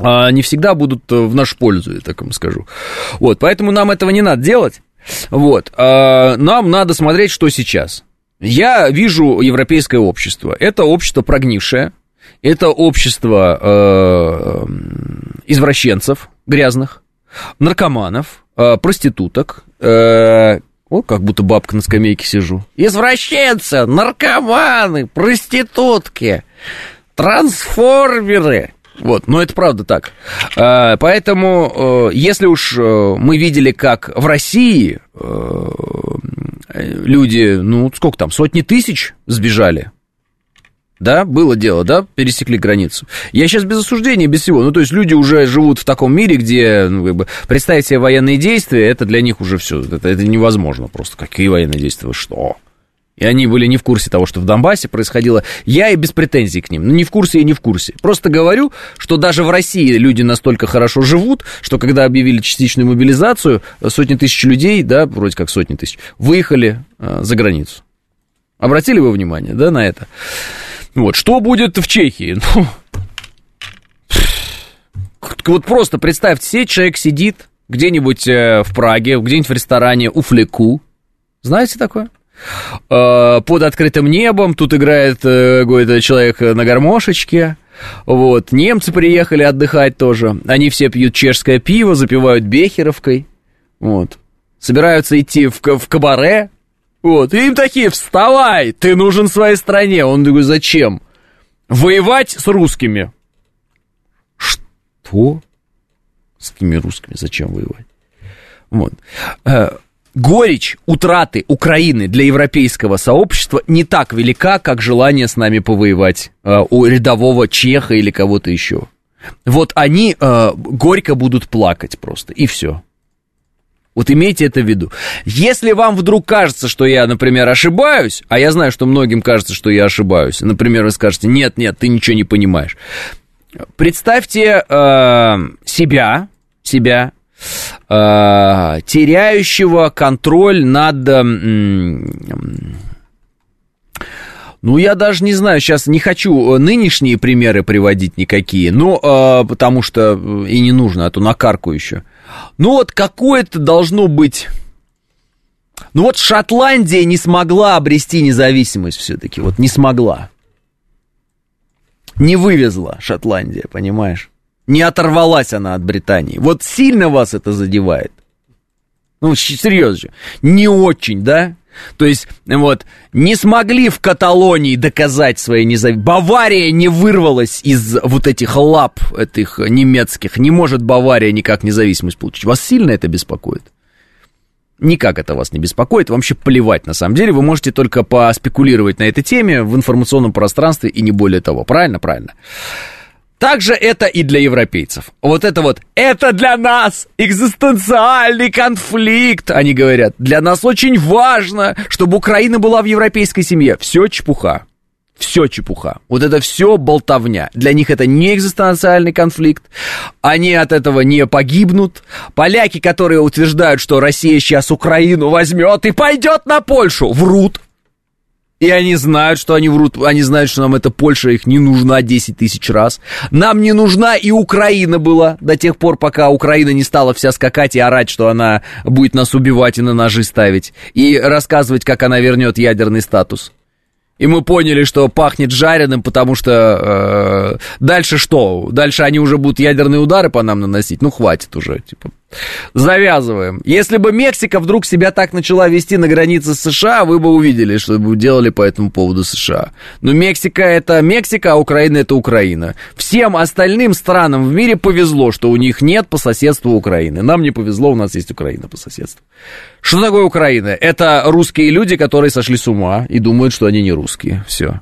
а, не всегда будут э, в нашу пользу, я так вам скажу. Вот, поэтому нам этого не надо делать. Вот, а, нам надо смотреть, что сейчас. Я вижу европейское общество. Это общество прогнившее, это общество э, извращенцев грязных, наркоманов, проституток, э, о, как будто бабка на скамейке сижу. Извращенцы, наркоманы, проститутки, трансформеры. Вот, но это правда так. Э, поэтому, э, если уж э, мы видели, как в России люди, ну, сколько там, сотни тысяч сбежали да, было дело, да, пересекли границу. Я сейчас без осуждения, без всего. Ну, то есть люди уже живут в таком мире, где, ну, как бы, представить себе военные действия, это для них уже все, это, это невозможно просто. Какие военные действия, что? И они были не в курсе того, что в Донбассе происходило. Я и без претензий к ним. Ну, не в курсе и не в курсе. Просто говорю, что даже в России люди настолько хорошо живут, что когда объявили частичную мобилизацию, сотни тысяч людей, да, вроде как сотни тысяч, выехали э, за границу. Обратили вы внимание, да, на это? Вот, что будет в Чехии? Ну, вот просто представьте себе, человек сидит где-нибудь э, в Праге, где-нибудь в ресторане у Флеку. Знаете такое? Э, под открытым небом, тут играет э, какой-то человек на гармошечке. Вот, немцы приехали отдыхать тоже. Они все пьют чешское пиво, запивают бехеровкой. Вот. Собираются идти в, в кабаре, вот, и им такие, вставай, ты нужен своей стране. Он такой, зачем? Воевать с русскими. Что? С какими русскими? Зачем воевать? Вот. Э, горечь утраты Украины для европейского сообщества не так велика, как желание с нами повоевать э, у рядового чеха или кого-то еще. Вот они э, горько будут плакать просто, и все. Вот имейте это в виду. Если вам вдруг кажется, что я, например, ошибаюсь, а я знаю, что многим кажется, что я ошибаюсь, например, вы скажете, нет, нет, ты ничего не понимаешь. Представьте э, себя, себя, э, теряющего контроль над... Э, ну, я даже не знаю, сейчас не хочу нынешние примеры приводить никакие, но э, потому что э, и не нужно, а то накарку еще. Ну вот какое-то должно быть... Ну вот Шотландия не смогла обрести независимость все-таки, вот не смогла. Не вывезла Шотландия, понимаешь? Не оторвалась она от Британии. Вот сильно вас это задевает. Ну, серьезно. Не очень, да? То есть, вот, не смогли в Каталонии доказать свои независимость. Бавария не вырвалась из вот этих лап этих немецких. Не может Бавария никак независимость получить. Вас сильно это беспокоит? Никак это вас не беспокоит, вам вообще плевать на самом деле. Вы можете только поспекулировать на этой теме в информационном пространстве и не более того. Правильно? Правильно. Также это и для европейцев. Вот это вот, это для нас экзистенциальный конфликт, они говорят. Для нас очень важно, чтобы Украина была в европейской семье. Все чепуха. Все чепуха. Вот это все болтовня. Для них это не экзистенциальный конфликт. Они от этого не погибнут. Поляки, которые утверждают, что Россия сейчас Украину возьмет и пойдет на Польшу, врут. И они знают, что они врут, они знают, что нам эта Польша их не нужна 10 тысяч раз. Нам не нужна и Украина была до тех пор, пока Украина не стала вся скакать и орать, что она будет нас убивать и на ножи ставить. И рассказывать, как она вернет ядерный статус. И мы поняли, что пахнет жареным, потому что э, дальше что? Дальше они уже будут ядерные удары по нам наносить? Ну, хватит уже, типа. Завязываем. Если бы Мексика вдруг себя так начала вести на границе с США, вы бы увидели, что бы делали по этому поводу США. Но Мексика это Мексика, а Украина это Украина. Всем остальным странам в мире повезло, что у них нет по соседству Украины. Нам не повезло, у нас есть Украина по соседству. Что такое Украина? Это русские люди, которые сошли с ума и думают, что они не русские. Все.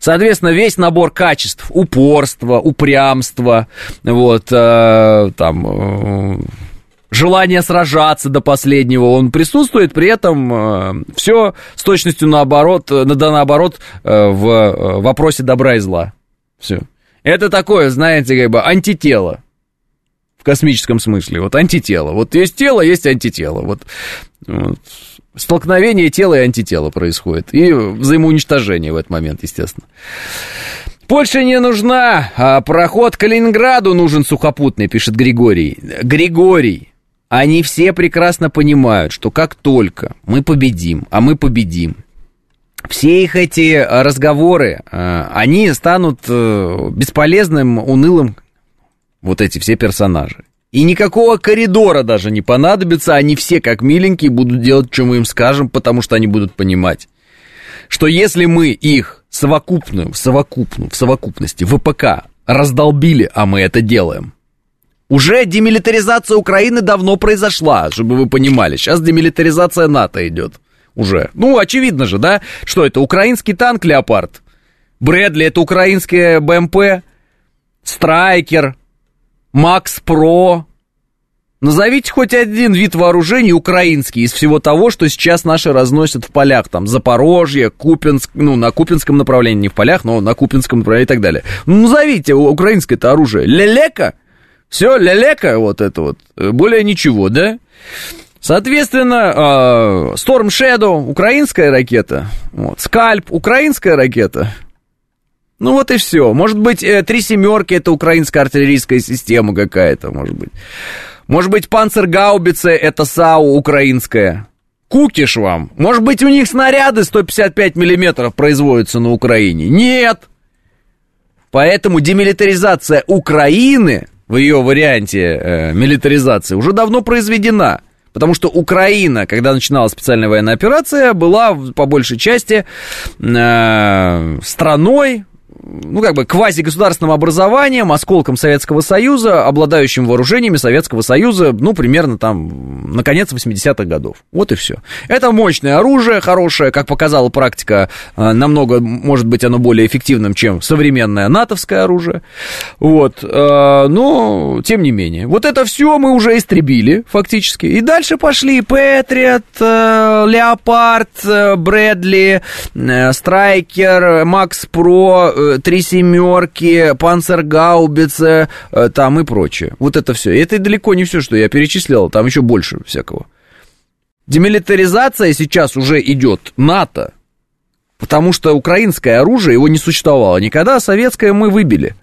Соответственно, весь набор качеств, упорство, упрямство, вот, э, там, э, желание сражаться до последнего, он присутствует, при этом э, все с точностью наоборот, э, да наоборот э, в э, вопросе добра и зла. Все. Это такое, знаете, как бы антитело в космическом смысле. Вот антитело. Вот есть тело, есть антитело. Вот, вот столкновение тела и антитела происходит. И взаимоуничтожение в этот момент, естественно. Польша не нужна, а проход к Калининграду нужен сухопутный, пишет Григорий. Григорий, они все прекрасно понимают, что как только мы победим, а мы победим, все их эти разговоры, э, они станут э, бесполезным, унылым, вот эти все персонажи. И никакого коридора даже не понадобится, они все как миленькие будут делать, что мы им скажем, потому что они будут понимать, что если мы их совокупную, совокупную, в совокупности, ВПК раздолбили, а мы это делаем – уже демилитаризация Украины давно произошла, чтобы вы понимали. Сейчас демилитаризация НАТО идет уже. Ну, очевидно же, да? Что это, украинский танк «Леопард»? Брэдли — это украинские БМП? Страйкер? Макс Про? Назовите хоть один вид вооружений украинский из всего того, что сейчас наши разносят в полях. Там Запорожье, Купинск, ну, на Купинском направлении, не в полях, но на Купинском направлении и так далее. Ну, назовите украинское это оружие. Лелека? Все, лялека вот это вот, э, более ничего, да? Соответственно, а, Storm Shadow, украинская ракета, вот, Скальп, украинская ракета, ну вот и все. Может быть, э, три семерки это украинская артиллерийская система какая-то, может быть. Может быть, панцергаубица это САУ украинская. Кукиш вам. Может быть, у них снаряды 155 миллиметров производятся на Украине. Нет. Поэтому демилитаризация Украины в ее варианте э, милитаризации уже давно произведена. Потому что Украина, когда начиналась специальная военная операция, была по большей части э, страной, ну, как бы квази-государственным образованием, осколком Советского Союза, обладающим вооружениями Советского Союза, ну, примерно там, на конец 80-х годов. Вот и все. Это мощное оружие, хорошее, как показала практика, э, намного, может быть, оно более эффективным, чем современное натовское оружие. Вот, э, но, тем не менее. Вот это все мы уже истребили, фактически. И дальше пошли Патриот, э, Леопард, Брэдли, Страйкер, Макс Про, три семерки, панцергаубица, э, там и прочее. Вот это все. И это далеко не все, что я перечислял, там еще больше всякого. Демилитаризация сейчас уже идет НАТО, потому что украинское оружие, его не существовало никогда, а советское мы выбили,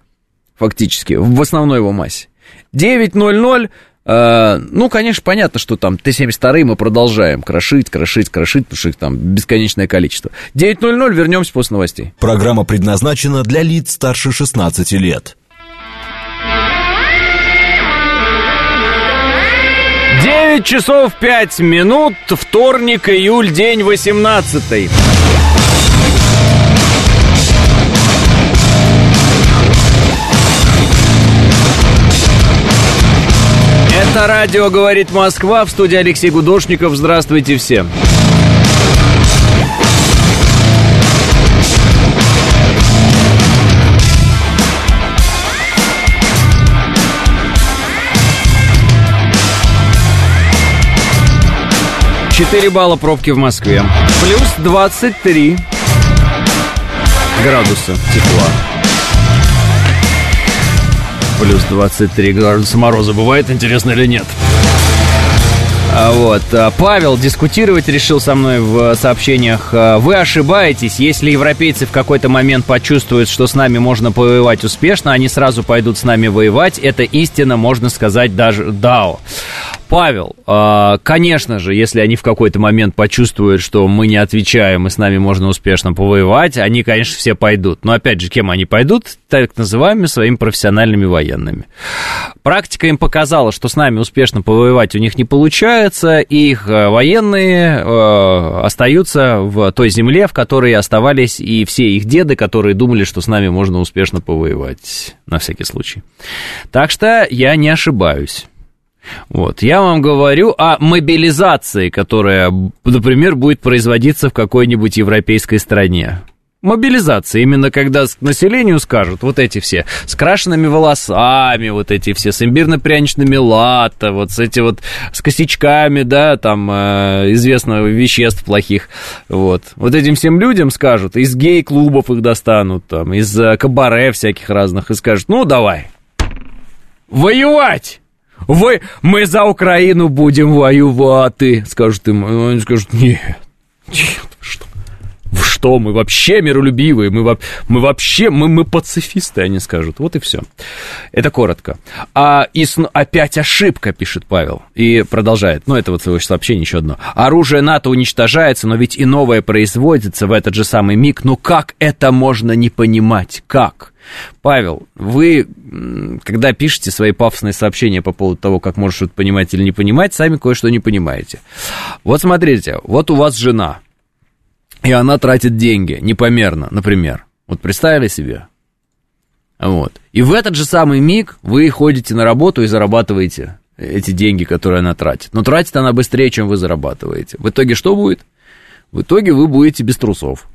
фактически, в основной его массе. 9.00 Э, ну, конечно, понятно, что там Т-72 мы продолжаем крошить, крошить, крошить, потому что их там бесконечное количество. 9.00, вернемся после новостей. Программа предназначена для лиц старше 16 лет. 9 часов 5 минут, вторник, июль, день 18. Это радио «Говорит Москва» в студии Алексей Гудошников. Здравствуйте всем. Четыре балла пробки в Москве. Плюс 23 градуса тепла. Плюс 23 градуса мороза. Бывает, интересно или нет? А Вот. А, Павел дискутировать решил со мной в сообщениях. А, Вы ошибаетесь, если европейцы в какой-то момент почувствуют, что с нами можно повоевать успешно, они сразу пойдут с нами воевать. Это истина, можно сказать, даже дао. Павел, а, конечно же, если они в какой-то момент почувствуют, что мы не отвечаем, и с нами можно успешно повоевать, они, конечно, все пойдут. Но опять же, кем они пойдут? Так называемыми своими профессиональными военными. Практика им показала, что с нами успешно повоевать у них не получается, и их э, военные э, остаются в той земле, в которой оставались и все их деды, которые думали, что с нами можно успешно повоевать, на всякий случай. Так что я не ошибаюсь. Вот. Я вам говорю о мобилизации, которая, например, будет производиться в какой-нибудь европейской стране. Мобилизация, именно когда населению скажут, вот эти все с крашенными волосами, вот эти все с имбирно-пряничными лата, вот с эти вот с косячками, да, там, э, известно, веществ плохих, вот. Вот этим всем людям скажут, из гей-клубов их достанут, там, из э, кабаре всяких разных, и скажут, ну, давай, воевать! Вы, мы за Украину будем воевать, скажут им. Они скажут, нет, нет, что? Мы вообще миролюбивые, мы, мы вообще, мы, мы пацифисты, они скажут. Вот и все. Это коротко. А и с, опять ошибка, пишет Павел. И продолжает. Ну, это вот свое сообщение еще одно. Оружие НАТО уничтожается, но ведь и новое производится в этот же самый миг. Ну, как это можно не понимать? Как? Павел, вы, когда пишете свои пафосные сообщения по поводу того, как можешь что-то понимать или не понимать, сами кое-что не понимаете. Вот смотрите, вот у вас жена, и она тратит деньги непомерно, например. Вот представили себе? Вот. И в этот же самый миг вы ходите на работу и зарабатываете эти деньги, которые она тратит. Но тратит она быстрее, чем вы зарабатываете. В итоге что будет? В итоге вы будете без трусов.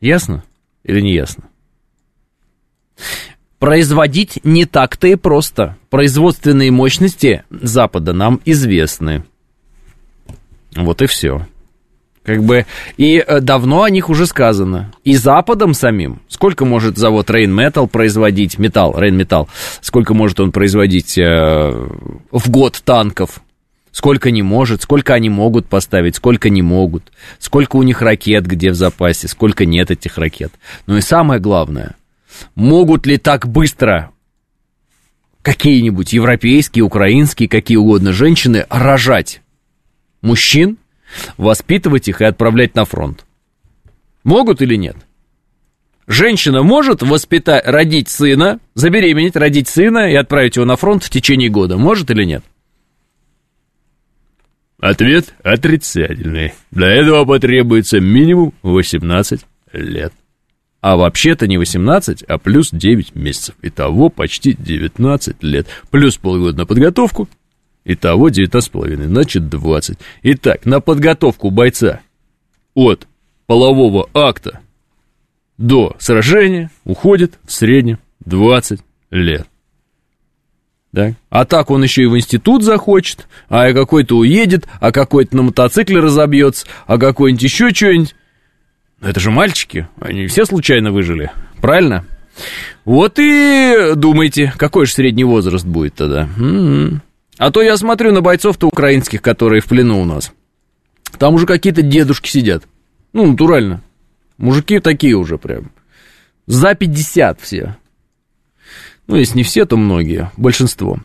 Ясно или не ясно? Производить не так-то и просто. Производственные мощности Запада нам известны. Вот и все. Как бы, и э, давно о них уже сказано. И Западом самим. Сколько может завод Rain Metal производить, металл, Rain Metal, сколько может он производить э, в год танков? Сколько не может, сколько они могут поставить, сколько не могут, сколько у них ракет где в запасе, сколько нет этих ракет. Ну и самое главное, могут ли так быстро какие-нибудь европейские, украинские, какие угодно женщины рожать мужчин, воспитывать их и отправлять на фронт. Могут или нет? Женщина может воспитать, родить сына, забеременеть, родить сына и отправить его на фронт в течение года. Может или нет? Ответ отрицательный. Для этого потребуется минимум 18 лет. А вообще-то не 18, а плюс 9 месяцев. Итого почти 19 лет. Плюс полгода на подготовку, Итого 19,5, значит 20. Итак, на подготовку бойца от полового акта до сражения уходит в среднем 20 лет. Да? А так он еще и в институт захочет, а какой-то уедет, а какой-то на мотоцикле разобьется, а какой-нибудь еще что-нибудь. Это же мальчики, они все случайно выжили, правильно? Вот и думайте, какой же средний возраст будет тогда. М-м. А то я смотрю на бойцов-то украинских, которые в плену у нас. Там уже какие-то дедушки сидят. Ну, натурально. Мужики такие уже прям. За 50 все. Ну, если не все, то многие. Большинство.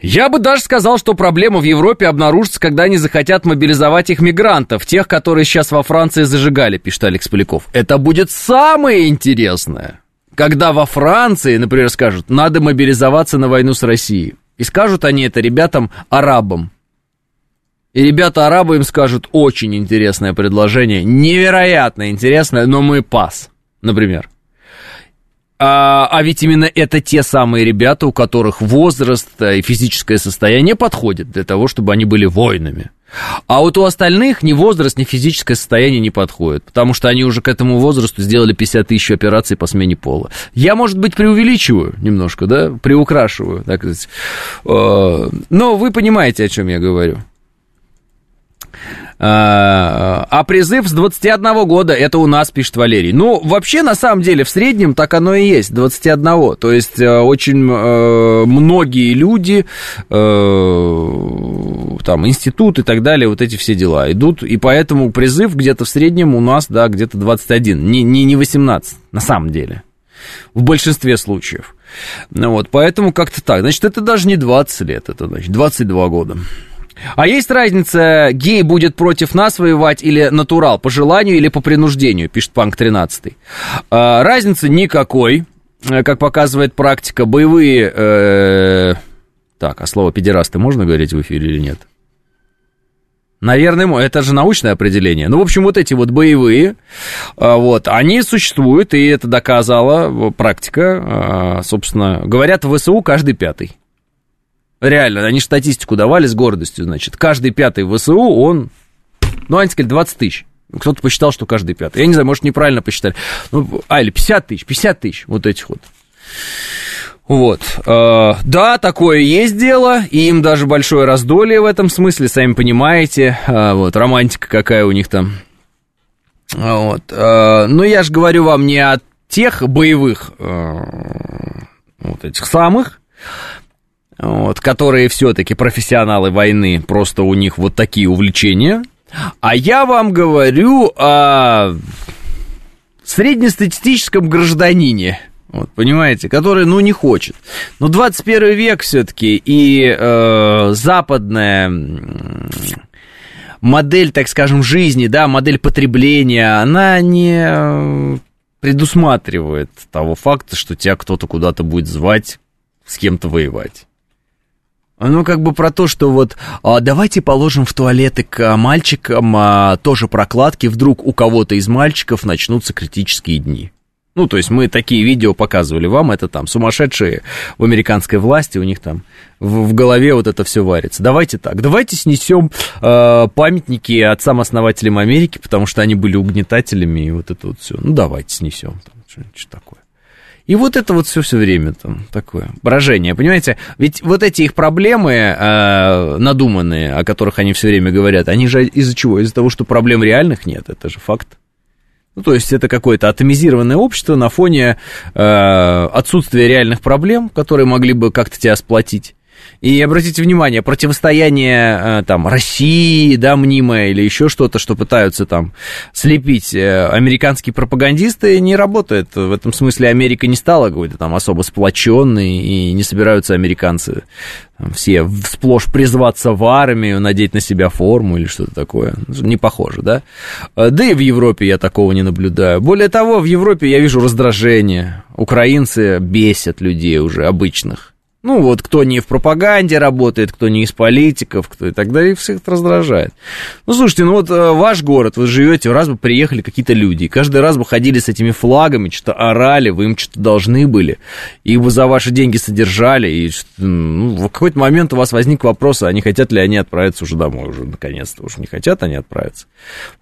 Я бы даже сказал, что проблема в Европе обнаружится, когда они захотят мобилизовать их мигрантов, тех, которые сейчас во Франции зажигали, пишет Алекс Поляков. Это будет самое интересное, когда во Франции, например, скажут, надо мобилизоваться на войну с Россией. И скажут они это ребятам-арабам. И ребята-арабы им скажут, очень интересное предложение, невероятно интересное, но мы пас, например. А, а ведь именно это те самые ребята, у которых возраст и физическое состояние подходят для того, чтобы они были воинами. А вот у остальных ни возраст, ни физическое состояние не подходит, потому что они уже к этому возрасту сделали 50 тысяч операций по смене пола. Я, может быть, преувеличиваю немножко, да, приукрашиваю, так сказать. Э, но вы понимаете, о чем я говорю. А, а призыв с 21 года, это у нас, пишет Валерий. Ну, вообще, на самом деле, в среднем так оно и есть, 21. То есть, э, очень э, многие люди, э, там, институт и так далее, вот эти все дела идут, и поэтому призыв где-то в среднем у нас, да, где-то 21, не, не, не 18, на самом деле, в большинстве случаев. Ну вот, поэтому как-то так. Значит, это даже не 20 лет, это, значит, 22 года. А есть разница, гей будет против нас воевать или натурал, по желанию или по принуждению, пишет Панк 13. А, разницы никакой, э, как показывает практика. Боевые... Э... Так, а слово педерасты можно говорить в эфире или нет? Наверное, это же научное определение. Ну, в общем, вот эти вот боевые, а, вот, они существуют, и это доказала практика. А, собственно, говорят, в ВСУ каждый пятый. Реально, они статистику давали с гордостью, значит. Каждый пятый в ВСУ, он, ну, они сказали, 20 тысяч. Кто-то посчитал, что каждый пятый. Я не знаю, может, неправильно посчитали. Ну, а, или 50 тысяч, 50 тысяч вот этих вот. Вот. Э, да, такое есть дело, и им даже большое раздолье в этом смысле, сами понимаете. Э, вот, романтика какая у них там. Вот. Э, но я же говорю вам не о тех боевых, вот этих самых, вот, которые все-таки профессионалы войны, просто у них вот такие увлечения. А я вам говорю о среднестатистическом гражданине, вот, понимаете, который, ну, не хочет. Но 21 век все-таки и э, западная модель, так скажем, жизни, да, модель потребления, она не предусматривает того факта, что тебя кто-то куда-то будет звать с кем-то воевать. Ну, как бы про то, что вот а, давайте положим в туалеты к мальчикам а, тоже прокладки, вдруг у кого-то из мальчиков начнутся критические дни. Ну, то есть мы такие видео показывали вам, это там сумасшедшие в американской власти, у них там в, в голове вот это все варится. Давайте так, давайте снесем э, памятники отцам-основателям Америки, потому что они были угнетателями и вот это вот все. Ну, давайте снесем. Что, что такое? И вот это вот все все время там такое брожение, понимаете? Ведь вот эти их проблемы э, надуманные, о которых они все время говорят, они же из-за чего? Из-за того, что проблем реальных нет, это же факт. Ну, то есть это какое-то атомизированное общество на фоне э, отсутствия реальных проблем, которые могли бы как-то тебя сплотить. И обратите внимание, противостояние э, там России, да, мнимое или еще что-то, что пытаются там слепить э, американские пропагандисты, не работает. В этом смысле Америка не стала какой-то там особо сплоченной, и не собираются американцы там, все сплошь призваться в армию, надеть на себя форму или что-то такое. Не похоже, да? Э, да и в Европе я такого не наблюдаю. Более того, в Европе я вижу раздражение. Украинцы бесят людей уже обычных ну, вот кто не в пропаганде работает, кто не из политиков, кто и так далее, всех это раздражает. Ну, слушайте, ну вот э, ваш город, вы живете, раз бы приехали какие-то люди, и каждый раз бы ходили с этими флагами, что-то орали, вы им что-то должны были, и бы за ваши деньги содержали, и ну, в какой-то момент у вас возник вопрос, а не хотят ли они отправиться уже домой, уже наконец-то, уж не хотят они отправиться.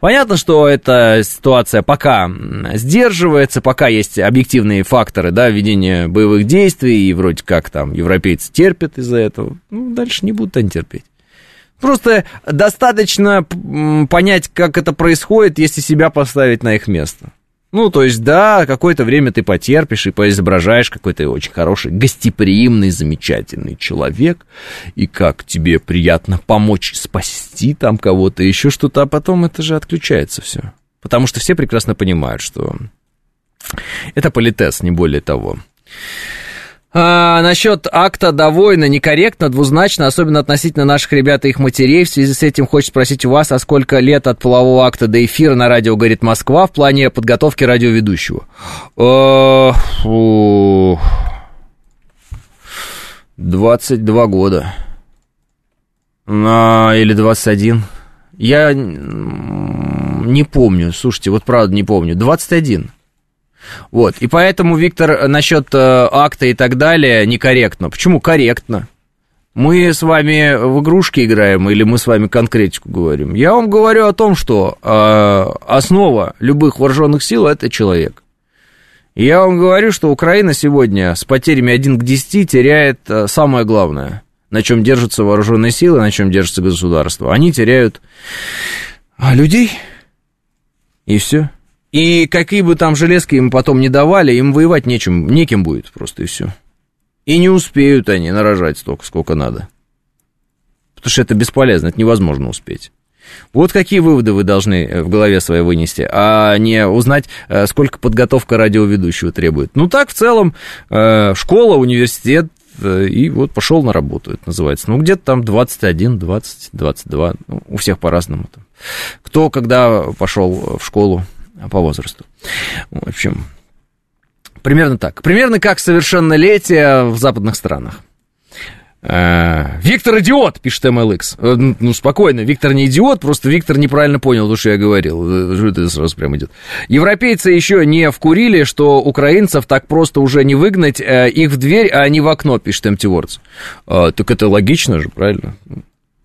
Понятно, что эта ситуация пока сдерживается, пока есть объективные факторы, да, ведения боевых действий, и вроде как там европейцы терпят из-за этого. Ну, дальше не будут они терпеть. Просто достаточно понять, как это происходит, если себя поставить на их место. Ну, то есть, да, какое-то время ты потерпишь и поизображаешь какой-то очень хороший, гостеприимный, замечательный человек, и как тебе приятно помочь спасти там кого-то, еще что-то, а потом это же отключается все. Потому что все прекрасно понимают, что это политес, не более того. А, насчет акта довольно некорректно, двузначно, особенно относительно наших ребят и их матерей. В связи с этим хочется спросить у вас, а сколько лет от полового акта до эфира на радио говорит Москва в плане подготовки радиоведущего? А, 22 года. А, или 21. Я не помню, слушайте, вот правда не помню. 21. Вот, и поэтому, Виктор, насчет э, акта и так далее некорректно. Почему корректно? Мы с вами в игрушки играем или мы с вами конкретику говорим? Я вам говорю о том, что э, основа любых вооруженных сил это человек. Я вам говорю, что Украина сегодня с потерями 1 к 10 теряет э, самое главное, на чем держатся вооруженные силы, на чем держится государство. Они теряют а, людей, и все. И какие бы там железки им потом не давали, им воевать нечем, неким будет просто, и все. И не успеют они нарожать столько, сколько надо. Потому что это бесполезно, это невозможно успеть. Вот какие выводы вы должны э, в голове своей вынести, а не узнать, э, сколько подготовка радиоведущего требует. Ну так, в целом, э, школа, университет, и вот пошел на работу, это называется. Ну, где-то там 21, 20, 22, ну, у всех по-разному. Кто когда пошел в школу, по возрасту. В общем, примерно так. Примерно как совершеннолетие в западных странах. Э, Виктор идиот, пишет MLX. Э, ну, ну, спокойно, Виктор не идиот, просто Виктор неправильно понял то, что я говорил. Что это сразу прям идет. Европейцы еще не вкурили, что украинцев так просто уже не выгнать э, их в дверь, а не в окно, пишет MT Words. Так это логично же, правильно?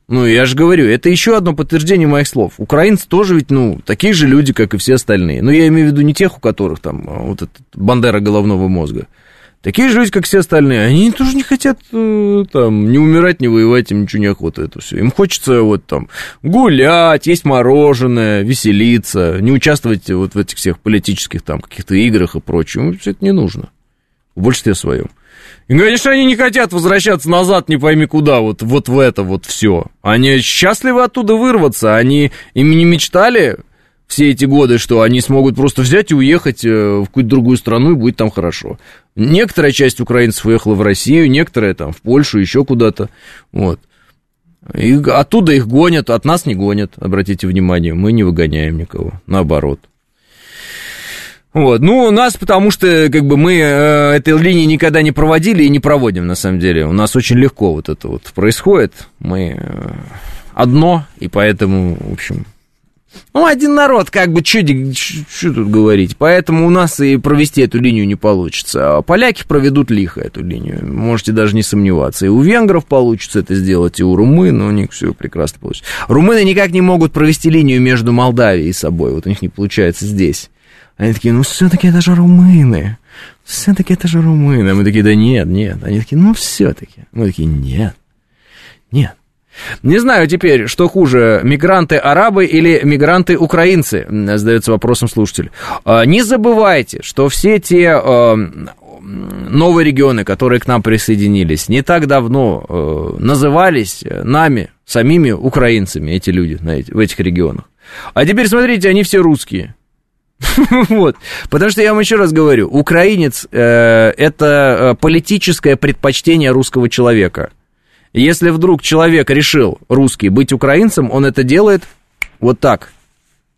Ну, я же говорю, это еще одно подтверждение моих слов. Украинцы тоже ведь, ну, такие же люди, как и все остальные. Но я имею в виду не тех, у которых там а вот этот бандера головного мозга. Такие же люди, как все остальные. Они тоже не хотят э, там не умирать, не воевать, им ничего не охота это все. Им хочется вот там гулять, есть мороженое, веселиться, не участвовать вот в этих всех политических там каких-то играх и прочем. Им все это не нужно. В большинстве своем. И, конечно, они не хотят возвращаться назад, не пойми куда, вот, вот в это вот все. Они счастливы оттуда вырваться, они им не мечтали все эти годы, что они смогут просто взять и уехать э, в какую-то другую страну, и будет там хорошо. Некоторая часть украинцев уехала в Россию, некоторая там в Польшу, еще куда-то, вот. И оттуда их гонят, от нас не гонят, обратите внимание, мы не выгоняем никого, наоборот. Вот. Ну, у нас, потому что, как бы, мы э, этой линии никогда не проводили и не проводим, на самом деле. У нас очень легко вот это вот происходит. Мы э, одно, и поэтому, в общем... Ну, один народ, как бы, что тут говорить. Поэтому у нас и провести эту линию не получится. А поляки проведут лихо эту линию, можете даже не сомневаться. И у венгров получится это сделать, и у румын, у них все прекрасно получится. Румыны никак не могут провести линию между Молдавией и собой, вот у них не получается здесь. Они такие, ну все-таки это же румыны. Все-таки это же румыны. Мы такие, да нет, нет. Они такие, ну все-таки. Мы такие, нет, нет. Не знаю теперь, что хуже, мигранты-арабы или мигранты-украинцы, задается вопросом слушатель. А, не забывайте, что все те а, новые регионы, которые к нам присоединились, не так давно а, назывались нами, самими украинцами, эти люди в этих регионах. А теперь смотрите, они все русские. Вот. Потому что я вам еще раз говорю, украинец э, это э, политическое предпочтение русского человека. Если вдруг человек решил, русский, быть украинцем, он это делает вот так.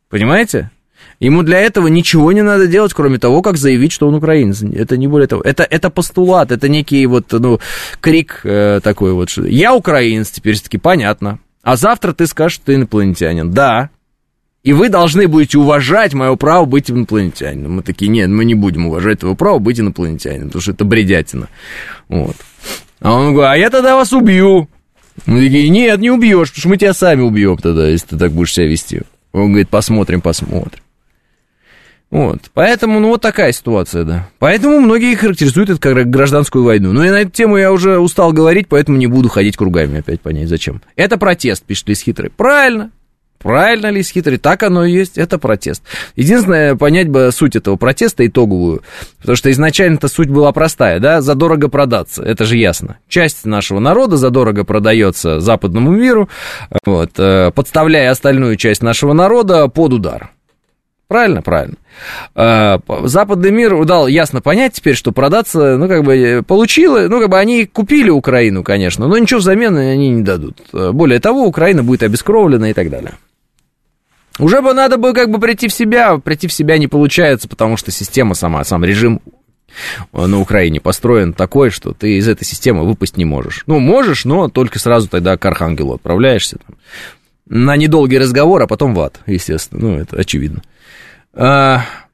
Понимаете? Ему для этого ничего не надо делать, кроме того, как заявить, что он украинец. Это не более того. Это, это постулат, это некий вот, ну, крик э, такой вот. Что я украинец, теперь таки понятно. А завтра ты скажешь, что ты инопланетянин. Да, и вы должны будете уважать мое право быть инопланетянином. Мы такие, нет, мы не будем уважать твое право быть инопланетянином, потому что это бредятина. Вот. А он говорит, а я тогда вас убью. Мы такие, нет, не убьешь, потому что мы тебя сами убьем тогда, если ты так будешь себя вести. Он говорит, посмотрим, посмотрим. Вот, поэтому, ну, вот такая ситуация, да. Поэтому многие характеризуют это как гражданскую войну. Но и на эту тему я уже устал говорить, поэтому не буду ходить кругами опять понять, зачем. Это протест, пишет Лис Хитрый. Правильно, Правильно ли хитрый? Так оно и есть, это протест. Единственное, понять бы суть этого протеста итоговую, потому что изначально-то суть была простая, да, задорого продаться, это же ясно. Часть нашего народа задорого продается западному миру, вот, э, подставляя остальную часть нашего народа под удар. Правильно? Правильно. Э, западный мир дал ясно понять теперь, что продаться, ну, как бы, получило, ну, как бы, они купили Украину, конечно, но ничего взамен они не дадут. Более того, Украина будет обескровлена и так далее. Уже бы надо бы как бы прийти в себя, прийти в себя не получается, потому что система сама, сам режим на Украине построен такой, что ты из этой системы выпасть не можешь. Ну, можешь, но только сразу тогда к Архангелу отправляешься. Там, на недолгий разговор, а потом в ад, естественно. Ну, это очевидно. А, Э,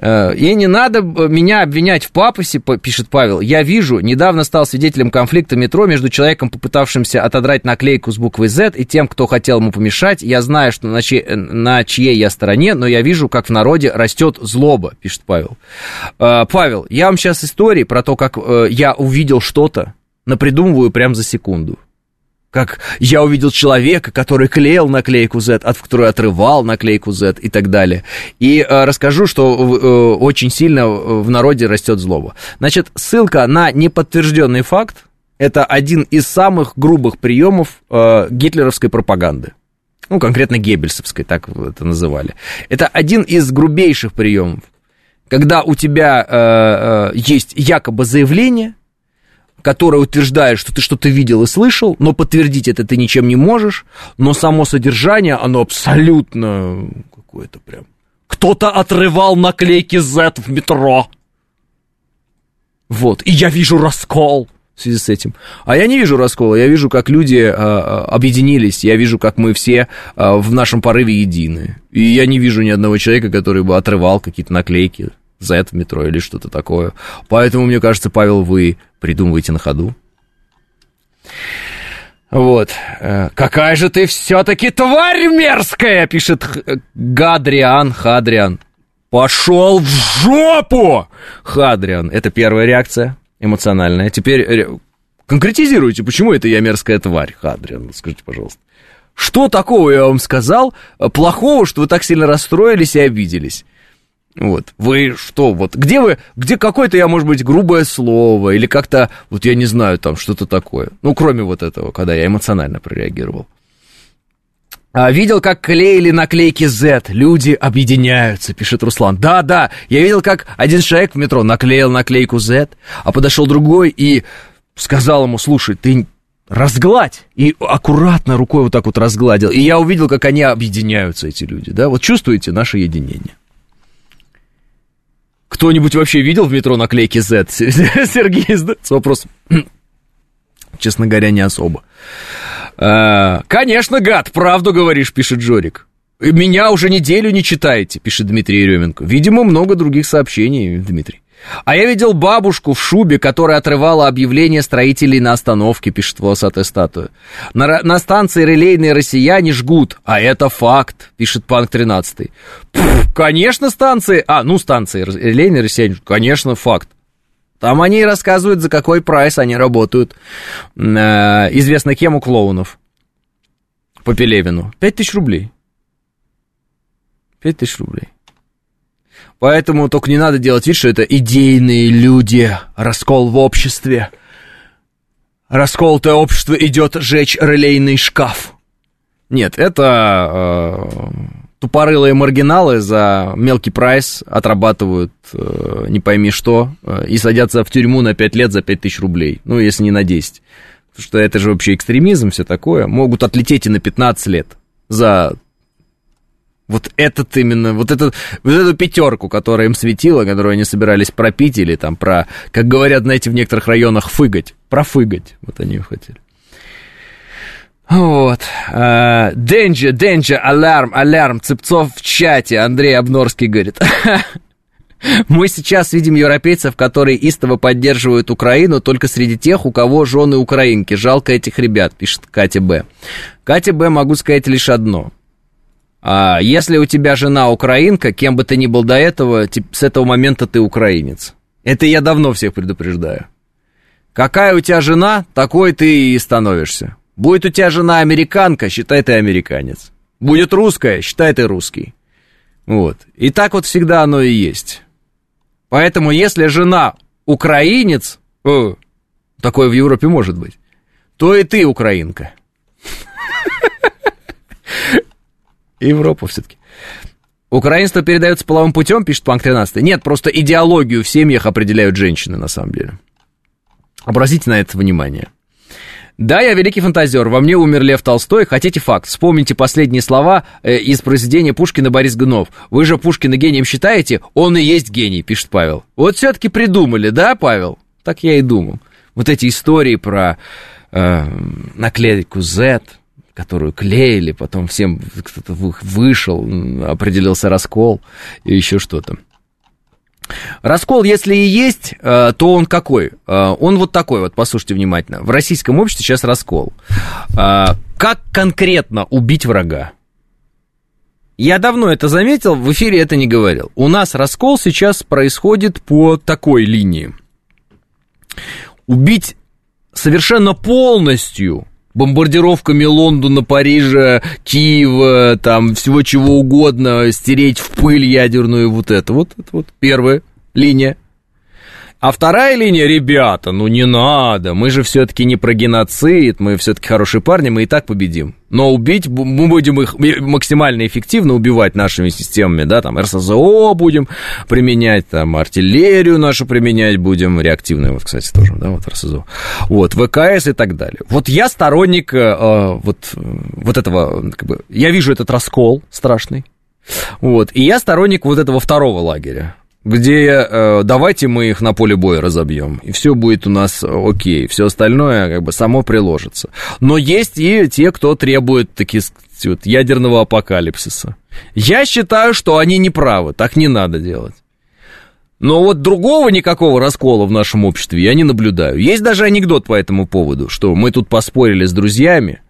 и не надо меня обвинять в папосе, пишет Павел. Я вижу, недавно стал свидетелем конфликта метро между человеком, попытавшимся отодрать наклейку с буквой Z, и тем, кто хотел ему помешать. Я знаю, что на, чьей, на чьей я стороне, но я вижу, как в народе растет злоба, пишет Павел. Э, Павел, я вам сейчас истории про то, как э, я увидел что-то, напридумываю прямо за секунду как я увидел человека, который клеил наклейку Z, от которой отрывал наклейку Z и так далее. И э, расскажу, что э, очень сильно в народе растет злоба. Значит, ссылка на неподтвержденный факт это один из самых грубых приемов э, гитлеровской пропаганды. Ну, конкретно геббельсовской, так это называли. Это один из грубейших приемов. Когда у тебя э, э, есть якобы заявление, которая утверждает, что ты что-то видел и слышал, но подтвердить это ты ничем не можешь, но само содержание, оно абсолютно какое-то прям... Кто-то отрывал наклейки Z в метро. Вот, и я вижу раскол в связи с этим. А я не вижу раскола, я вижу, как люди а объединились, я вижу, как мы все а, в нашем порыве едины. И я не вижу ни одного человека, который бы отрывал какие-то наклейки Z в метро или что-то такое. Поэтому, мне кажется, Павел, вы придумываете на ходу. Вот. Э, Какая же ты все-таки тварь мерзкая, пишет Гадриан, Хадриан. Пошел в жопу! Хадриан. Это первая реакция эмоциональная. Теперь конкретизируйте, почему это я мерзкая тварь, Хадриан, скажите, пожалуйста. Что такого я вам сказал плохого, что вы так сильно расстроились и обиделись? Вот, вы что, вот, где вы, где какое-то, я, может быть, грубое слово, или как-то, вот я не знаю, там, что-то такое. Ну, кроме вот этого, когда я эмоционально прореагировал. А, видел, как клеили наклейки Z. Люди объединяются, пишет Руслан. Да, да, я видел, как один человек в метро наклеил наклейку Z, а подошел другой и сказал ему, слушай, ты разгладь. И аккуратно рукой вот так вот разгладил. И я увидел, как они объединяются, эти люди, да. Вот чувствуете наше единение. Кто-нибудь вообще видел в метро наклейки Z? Сергей задается вопрос. Честно говоря, не особо. А, конечно, гад, правду говоришь, пишет Жорик. Меня уже неделю не читаете, пишет Дмитрий Еременко. Видимо, много других сообщений, Дмитрий. А я видел бабушку в шубе, которая отрывала объявление строителей на остановке, пишет волосатая статуя. На, на станции релейные россияне жгут, а это факт, пишет Панк 13. Пфф, конечно, станции... А, ну, станции релейные россияне, конечно, факт. Там они рассказывают, за какой прайс они работают. Э, известно кем у клоунов. По Пелевину. Пять тысяч рублей. Пять тысяч рублей. Поэтому только не надо делать вид, что это идейные люди, раскол в обществе. Расколотое общество идет жечь релейный шкаф. Нет, это э, тупорылые маргиналы за мелкий прайс отрабатывают э, не пойми что э, и садятся в тюрьму на 5 лет за 5 тысяч рублей. Ну, если не на 10. Потому что это же вообще экстремизм, все такое. Могут отлететь и на 15 лет за вот этот именно, вот, этот, вот эту пятерку, которая им светила, которую они собирались пропить или там про, как говорят, знаете, в некоторых районах фыгать, профыгать, вот они хотели. Вот. Денджи, Денджи, алярм, алярм, Цепцов в чате, Андрей Обнорский говорит. Мы сейчас видим европейцев, которые истово поддерживают Украину только среди тех, у кого жены украинки. Жалко этих ребят, пишет Катя Б. Катя Б, могу сказать лишь одно. А если у тебя жена украинка, кем бы ты ни был до этого, с этого момента ты украинец. Это я давно всех предупреждаю. Какая у тебя жена, такой ты и становишься. Будет у тебя жена американка, считай ты американец. Будет русская, считай ты русский. Вот. И так вот всегда оно и есть. Поэтому, если жена украинец, о, такое в Европе может быть, то и ты украинка. Европу все-таки. Украинство передается половым путем, пишет Панк 13. Нет, просто идеологию в семьях определяют женщины, на самом деле. Обратите на это внимание. Да, я великий фантазер. Во мне умер Лев Толстой. Хотите факт? Вспомните последние слова э, из произведения Пушкина Борис Гнов. Вы же Пушкина гением считаете? Он и есть гений, пишет Павел. Вот все-таки придумали, да, Павел? Так я и думал. Вот эти истории про э, наклейку Z, которую клеили, потом всем кто-то вышел, определился раскол и еще что-то. Раскол, если и есть, э, то он какой? Э, он вот такой вот, послушайте внимательно. В российском обществе сейчас раскол. Э, как конкретно убить врага? Я давно это заметил, в эфире это не говорил. У нас раскол сейчас происходит по такой линии. Убить совершенно полностью бомбардировками Лондона, Парижа, Киева, там всего чего угодно, стереть в пыль ядерную вот это. Вот это вот первая линия. А вторая линия, ребята, ну не надо, мы же все-таки не про геноцид, мы все-таки хорошие парни, мы и так победим. Но убить, мы будем их максимально эффективно убивать нашими системами, да, там РСЗО будем применять, там артиллерию нашу применять будем, реактивную, вот, кстати, тоже, да, вот РСЗО. Вот, ВКС и так далее. Вот я сторонник э, вот, вот этого, как бы, я вижу этот раскол страшный, вот, и я сторонник вот этого второго лагеря где э, давайте мы их на поле боя разобьем, и все будет у нас окей, все остальное как бы само приложится. Но есть и те, кто требует таких вот, ядерного апокалипсиса. Я считаю, что они не правы, так не надо делать. Но вот другого никакого раскола в нашем обществе я не наблюдаю. Есть даже анекдот по этому поводу, что мы тут поспорили с друзьями,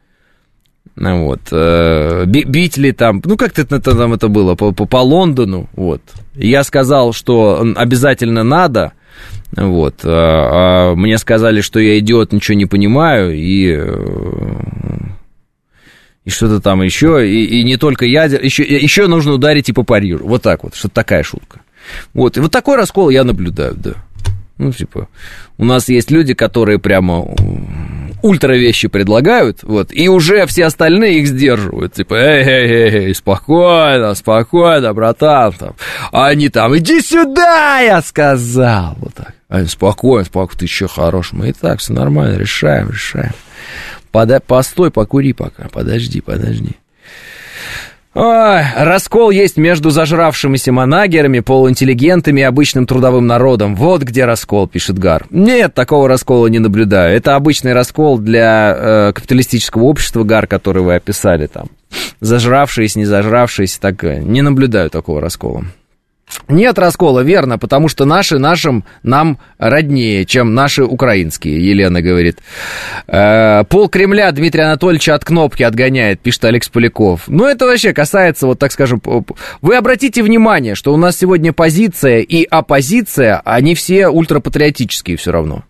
ну вот. Э, бить ли там, ну как это там это было, по, по, по Лондону, вот. Я сказал, что обязательно надо, вот. А, а мне сказали, что я идиот, ничего не понимаю, и э, и что-то там еще, и, и не только ядер, еще, еще нужно ударить и по Парижу. Вот так вот, что такая шутка. Вот, и вот такой раскол я наблюдаю, да. Ну, типа, у нас есть люди, которые прямо ультра вещи предлагают, вот, и уже все остальные их сдерживают, типа, эй, эй, эй, эй спокойно, спокойно, братан, там, а они там, иди сюда, я сказал, вот так, а спокойно, спокойно, ты еще хорош, мы и так, все нормально, решаем, решаем, Пода постой, покури пока, подожди, подожди. Ой, раскол есть между зажравшимися монагерами, полуинтеллигентами и обычным трудовым народом. Вот где раскол, пишет Гар. Нет, такого раскола не наблюдаю. Это обычный раскол для э, капиталистического общества, Гар, который вы описали там. Зажравшиеся, не зажравшиеся, так э, не наблюдаю такого раскола. Нет раскола, верно, потому что наши нашим нам роднее, чем наши украинские, Елена говорит. Э, пол Кремля Дмитрия Анатольевича от кнопки отгоняет, пишет Алекс Поляков. Ну, это вообще касается, вот так скажем, вы обратите внимание, что у нас сегодня позиция и оппозиция, они все ультрапатриотические все равно.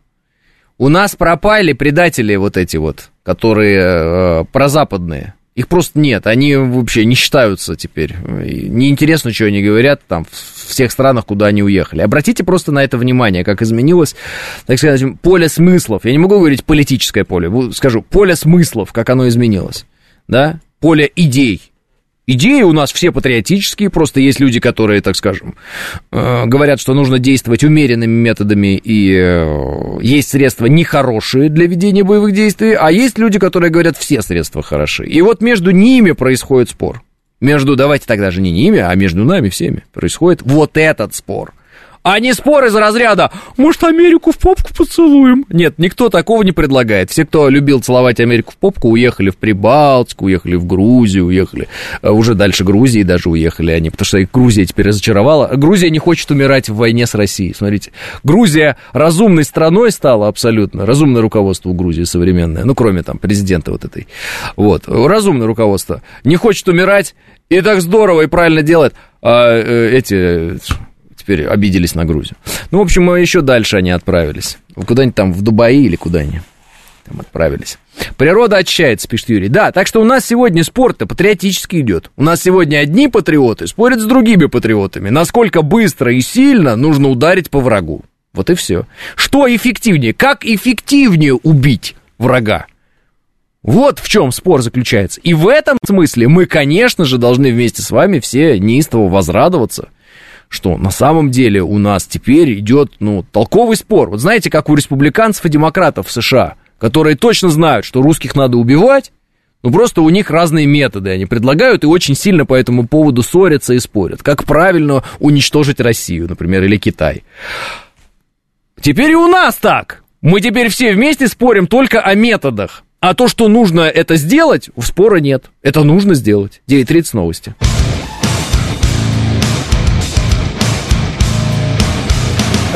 У нас пропали предатели вот эти вот, которые э, прозападные. Их просто нет, они вообще не считаются теперь. Неинтересно, что они говорят там в всех странах, куда они уехали. Обратите просто на это внимание, как изменилось, так сказать, поле смыслов. Я не могу говорить политическое поле, скажу, поле смыслов, как оно изменилось, да, поле идей, Идеи у нас все патриотические, просто есть люди, которые, так скажем, э, говорят, что нужно действовать умеренными методами, и э, есть средства нехорошие для ведения боевых действий, а есть люди, которые говорят, все средства хороши. И вот между ними происходит спор. Между, давайте тогда же не ними, а между нами всеми происходит вот этот спор – а не спор из разряда «Может, Америку в попку поцелуем?» Нет, никто такого не предлагает. Все, кто любил целовать Америку в попку, уехали в Прибалтику, уехали в Грузию, уехали э, уже дальше Грузии даже уехали они, потому что Грузия теперь разочаровала. Грузия не хочет умирать в войне с Россией. Смотрите, Грузия разумной страной стала абсолютно. Разумное руководство у Грузии современное, ну, кроме там президента вот этой. Вот, разумное руководство. Не хочет умирать, и так здорово и правильно делает. А, э, эти теперь обиделись на Грузию. Ну, в общем, еще дальше они отправились. Куда-нибудь там в Дубаи или куда они там отправились. Природа отчается, пишет Юрий. Да, так что у нас сегодня спорт-то патриотически идет. У нас сегодня одни патриоты спорят с другими патриотами. Насколько быстро и сильно нужно ударить по врагу. Вот и все. Что эффективнее? Как эффективнее убить врага? Вот в чем спор заключается. И в этом смысле мы, конечно же, должны вместе с вами все неистово возрадоваться что на самом деле у нас теперь идет, ну, толковый спор. Вот знаете, как у республиканцев и демократов в США, которые точно знают, что русских надо убивать, ну, просто у них разные методы они предлагают и очень сильно по этому поводу ссорятся и спорят. Как правильно уничтожить Россию, например, или Китай. Теперь и у нас так. Мы теперь все вместе спорим только о методах. А то, что нужно это сделать, спора нет. Это нужно сделать. 9.30 новости.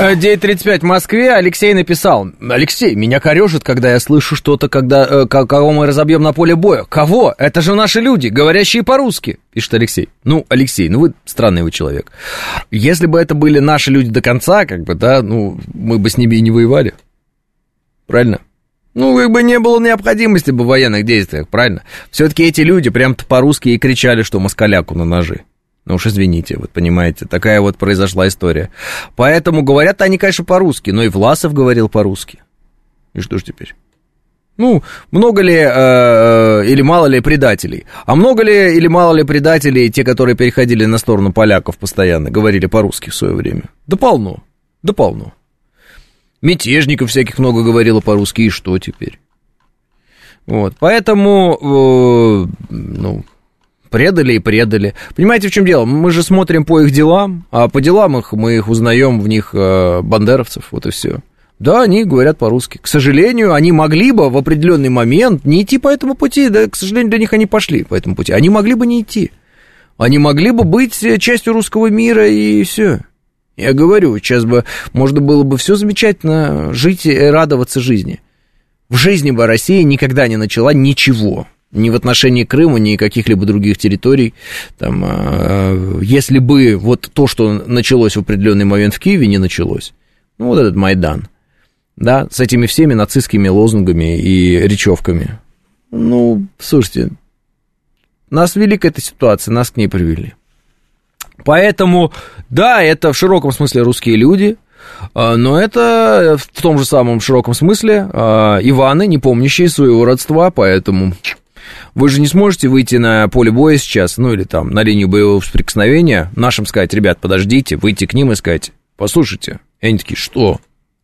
9.35 в Москве. Алексей написал. Алексей, меня корежит, когда я слышу что-то, когда, э, кого мы разобьем на поле боя. Кого? Это же наши люди, говорящие по-русски, пишет Алексей. Ну, Алексей, ну вы странный вы человек. Если бы это были наши люди до конца, как бы, да, ну, мы бы с ними и не воевали. Правильно? Ну, как бы не было необходимости бы в военных действиях, правильно? Все-таки эти люди прям-то по-русски и кричали, что москаляку на ножи. Ну уж извините, вот понимаете, такая вот произошла история. Поэтому говорят они, конечно, по-русски, но и Власов говорил по-русски. И что ж теперь? Ну, много ли э, э, или мало ли предателей? А много ли или мало ли предателей, те, которые переходили на сторону поляков постоянно, говорили по-русски в свое время? Да полно, да полно. Мятежников всяких много говорило по-русски, и что теперь? Вот, поэтому, э, ну, Предали и предали. Понимаете, в чем дело? Мы же смотрим по их делам, а по делам их мы их узнаем в них э, бандеровцев, вот и все. Да, они говорят по-русски. К сожалению, они могли бы в определенный момент не идти по этому пути, да, к сожалению, для них они пошли по этому пути. Они могли бы не идти. Они могли бы быть частью русского мира и все. Я говорю, сейчас бы можно было бы все замечательно жить и радоваться жизни. В жизни бы Россия никогда не начала ничего ни в отношении Крыма, ни каких-либо других территорий. Там, а, если бы вот то, что началось в определенный момент в Киеве, не началось, ну, вот этот Майдан, да, с этими всеми нацистскими лозунгами и речевками. Ну, слушайте, нас вели к этой ситуации, нас к ней привели. Поэтому, да, это в широком смысле русские люди, а, но это в том же самом широком смысле а, Иваны, не помнящие своего родства, поэтому вы же не сможете выйти на поле боя сейчас, ну или там на линию боевого соприкосновения, нашим сказать, ребят, подождите, выйти к ним и сказать, послушайте. И они такие, что?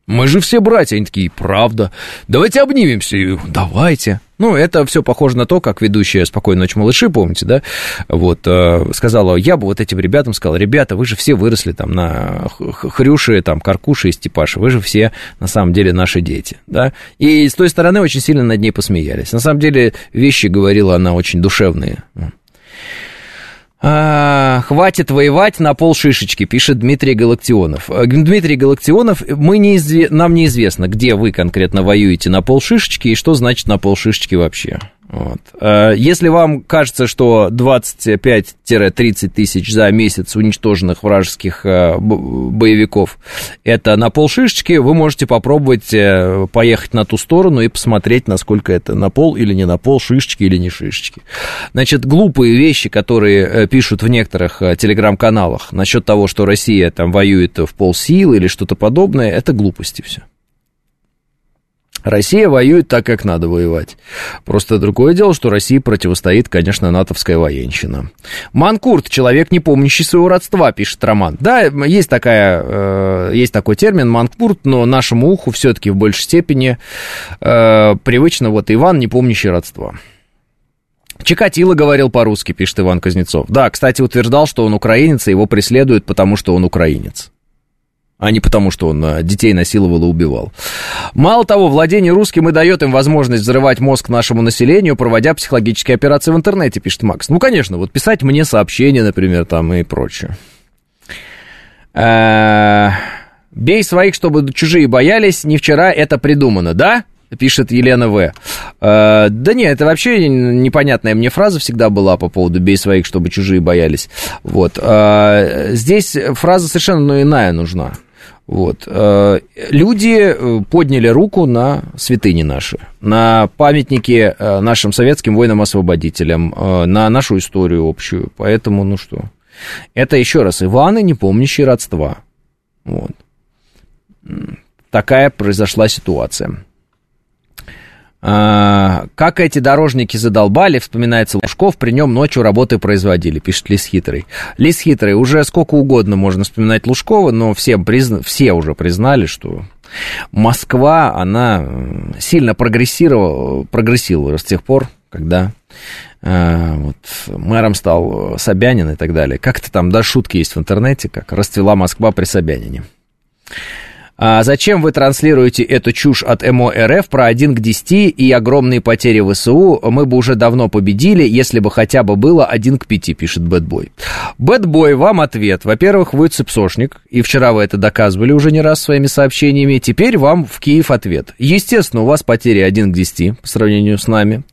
Мы же все братья, они такие, правда. Давайте обнимемся. И, Давайте. Ну, это все похоже на то, как ведущая «Спокойной ночи, малыши», помните, да? Вот, э, сказала, я бы вот этим ребятам сказала, ребята, вы же все выросли там на хрюши, там, каркуши и степаши, вы же все, на самом деле, наши дети, да? И с той стороны очень сильно над ней посмеялись. На самом деле, вещи говорила она очень душевные. А, хватит воевать на пол шишечки, пишет Дмитрий Галактионов. Э, Дмитрий Галактионов, мы неизве... нам неизвестно, где вы конкретно воюете на пол шишечки и что значит на пол шишечки вообще. Вот. Э, если вам кажется, что 25-30 тысяч за месяц уничтоженных вражеских э, боевиков это на полшишечки, вы можете попробовать э, поехать на ту сторону и посмотреть, насколько это на пол или не на пол, шишечки или не шишечки. Значит, глупые вещи, которые пишут в некоторых телеграм-каналах насчет того, что Россия там воюет в полсилы или что-то подобное, это глупости все. Россия воюет так, как надо воевать. Просто другое дело, что России противостоит, конечно, натовская военщина. Манкурт, человек, не помнящий своего родства, пишет Роман. Да, есть, такая, э, есть такой термин манкурт, но нашему уху все-таки в большей степени э, привычно вот Иван, не помнящий родства. Чикатило говорил по-русски, пишет Иван Кузнецов. Да, кстати, утверждал, что он украинец, и его преследуют, потому что он украинец а не потому, что он а, детей насиловал и убивал. Мало того, владение русским и дает им возможность взрывать мозг нашему населению, проводя психологические операции в интернете, пишет Макс. Ну, конечно, вот писать мне сообщения, например, там и прочее. Э, Бей своих, чтобы чужие боялись, не вчера это придумано, да? Пишет Елена В. Э, да нет, это вообще непонятная мне фраза всегда была по поводу «бей своих, чтобы чужие боялись». Вот. Э, здесь фраза совершенно иная нужна. Вот. Э, люди э, подняли руку на святыни наши, на памятники э, нашим советским воинам-освободителям, на нашу историю общую. Поэтому, ну что, это еще раз Иваны, не помнящие родства. Вот. Такая произошла ситуация. А, как эти дорожники задолбали, вспоминается Лужков, при нем ночью работы производили, пишет Лис Хитрый. Лис Хитрый, уже сколько угодно можно вспоминать Лужкова, но всем призна... все уже признали, что Москва, она сильно прогрессировала, прогрессировала с тех пор, когда э, вот, мэром стал Собянин и так далее. Как-то там, да, шутки есть в интернете, как расцвела Москва при Собянине. А зачем вы транслируете эту чушь от МО РФ про 1 к 10 и огромные потери ВСУ? Мы бы уже давно победили, если бы хотя бы было 1 к 5, пишет Бэтбой. Бэтбой, вам ответ. Во-первых, вы цепсошник, и вчера вы это доказывали уже не раз своими сообщениями. Теперь вам в Киев ответ. Естественно, у вас потери 1 к 10 по сравнению с нами.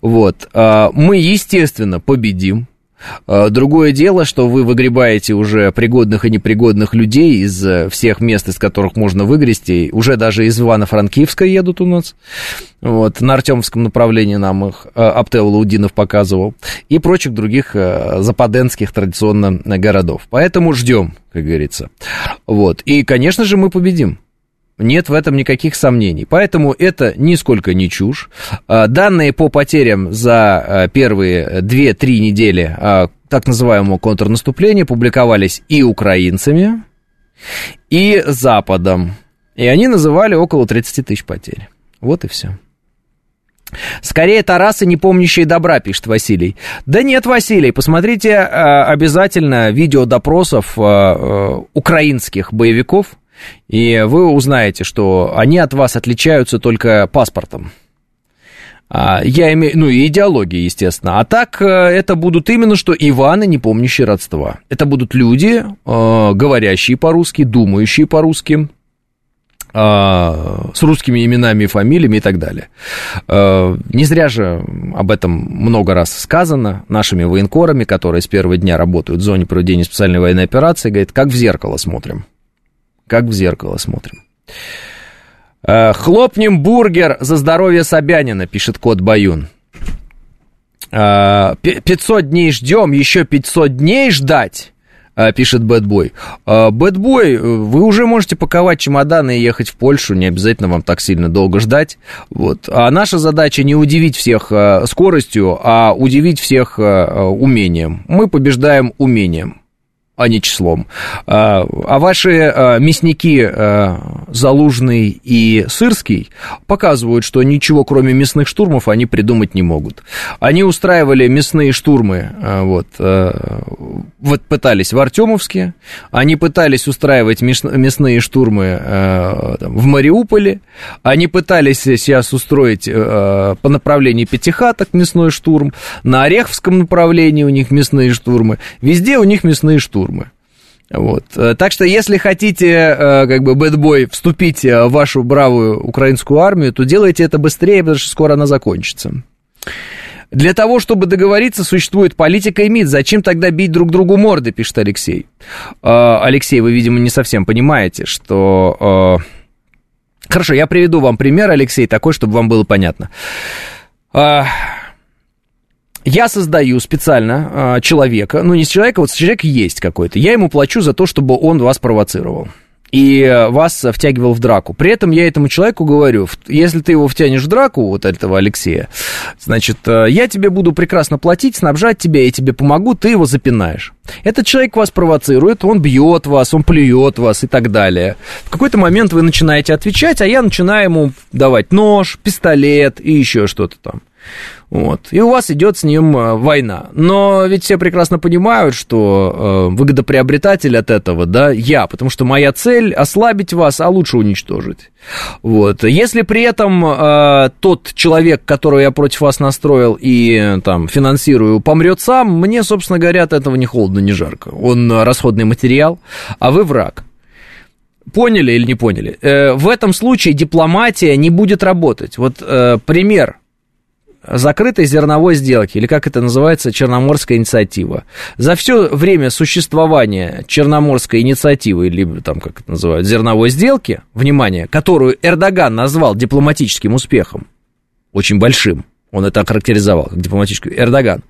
Вот. А, мы, естественно, победим. А, другое дело, что вы выгребаете уже пригодных и непригодных людей из э, всех мест, из которых можно выгрести. Уже даже из Ивано-Франкивска едут у нас. Вот, на Артемовском направлении нам их э, Аптел Лаудинов показывал. И прочих других э, западенских традиционно городов. Поэтому ждем, как говорится. Вот. И, конечно же, мы победим. Нет в этом никаких сомнений. Поэтому это нисколько не чушь. А, данные по потерям за а, первые 2-3 недели а, так называемого контрнаступления публиковались и украинцами, и Западом. И они называли около 30 тысяч потерь. Вот и все. Скорее Тарасы, не помнящие добра, пишет Василий. Да нет, Василий, посмотрите обязательно видео допросов украинских боевиков, и вы узнаете, что они от вас отличаются только паспортом. А, я имею, ну и идеологией, естественно. А так э, это будут именно что Иваны, не помнящие родства. Это будут люди, э, говорящие по-русски, думающие по-русски, э, с русскими именами и фамилиями и так далее. Не зря же об этом много раз сказано нашими военкорами, которые с первого дня работают в зоне проведения специальной военной операции, говорит, как в зеркало смотрим как в зеркало смотрим. Э, Хлопнем бургер за здоровье Собянина, пишет кот Баюн. 500 э, дней ждем, еще 500 дней ждать, э, пишет Бэтбой. Бэтбой, вы уже можете паковать чемоданы и ехать в Польшу, не обязательно вам так сильно долго ждать. Вот. А наша задача не удивить всех скоростью, а удивить всех умением. Мы побеждаем умением а не числом. А, а ваши а, мясники а, Залужный и Сырский показывают, что ничего кроме мясных штурмов они придумать не могут. Они устраивали мясные штурмы, вот, вот пытались в Артемовске, они пытались устраивать мясные штурмы в Мариуполе, они пытались сейчас устроить по направлению Пятихаток мясной штурм, на Ореховском направлении у них мясные штурмы, везде у них мясные штурмы штурмы. Вот. Э, так что, если хотите, э, как бы, бэтбой, вступить э, в вашу бравую украинскую армию, то делайте это быстрее, потому что скоро она закончится. Для того, чтобы договориться, существует политика и МИД. Зачем тогда бить друг другу морды, пишет Алексей. Алексей, вы, видимо, не совсем понимаете, что... Хорошо, я приведу вам пример, Алексей, такой, чтобы вам было понятно. Я создаю специально э, человека, ну не человека, вот человек есть какой-то, я ему плачу за то, чтобы он вас провоцировал и вас втягивал в драку. При этом я этому человеку говорю, если ты его втянешь в драку, вот этого Алексея, значит, э, я тебе буду прекрасно платить, снабжать тебя, я тебе помогу, ты его запинаешь. Этот человек вас провоцирует, он бьет вас, он плюет вас и так далее. В какой-то момент вы начинаете отвечать, а я начинаю ему давать нож, пистолет и еще что-то там. Вот. И у вас идет с ним э, война. Но ведь все прекрасно понимают, что э, выгодоприобретатель от этого, да, я, потому что моя цель ослабить вас, а лучше уничтожить. Вот. Если при этом э, тот человек, которого я против вас настроил и там финансирую, помрет сам, мне, собственно говоря, от этого не холодно, не жарко. Он расходный материал, а вы враг. Поняли или не поняли? Э, в этом случае дипломатия не будет работать. Вот э, пример закрытой зерновой сделки, или как это называется, Черноморская инициатива. За все время существования Черноморской инициативы, либо там, как это называют, зерновой сделки, внимание, которую Эрдоган назвал дипломатическим успехом, очень большим, он это охарактеризовал как дипломатический, Эрдоган,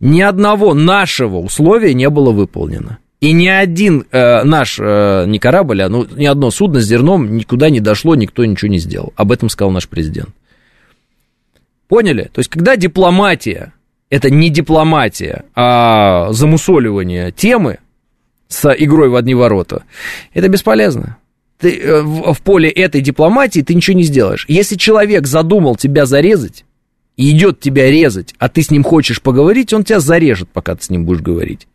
ни одного нашего условия не было выполнено. И ни один э, наш, э, не корабль, а ну, ни одно судно с зерном никуда не дошло, никто ничего не сделал. Об этом сказал наш президент. Поняли? То есть, когда дипломатия, это не дипломатия, а замусоливание темы с игрой в одни ворота, это бесполезно. ты, э, в, в поле этой дипломатии ты ничего не сделаешь. Если человек задумал тебя зарезать, и идет тебя резать, а ты с ним хочешь поговорить, он тебя зарежет, пока ты с ним будешь говорить.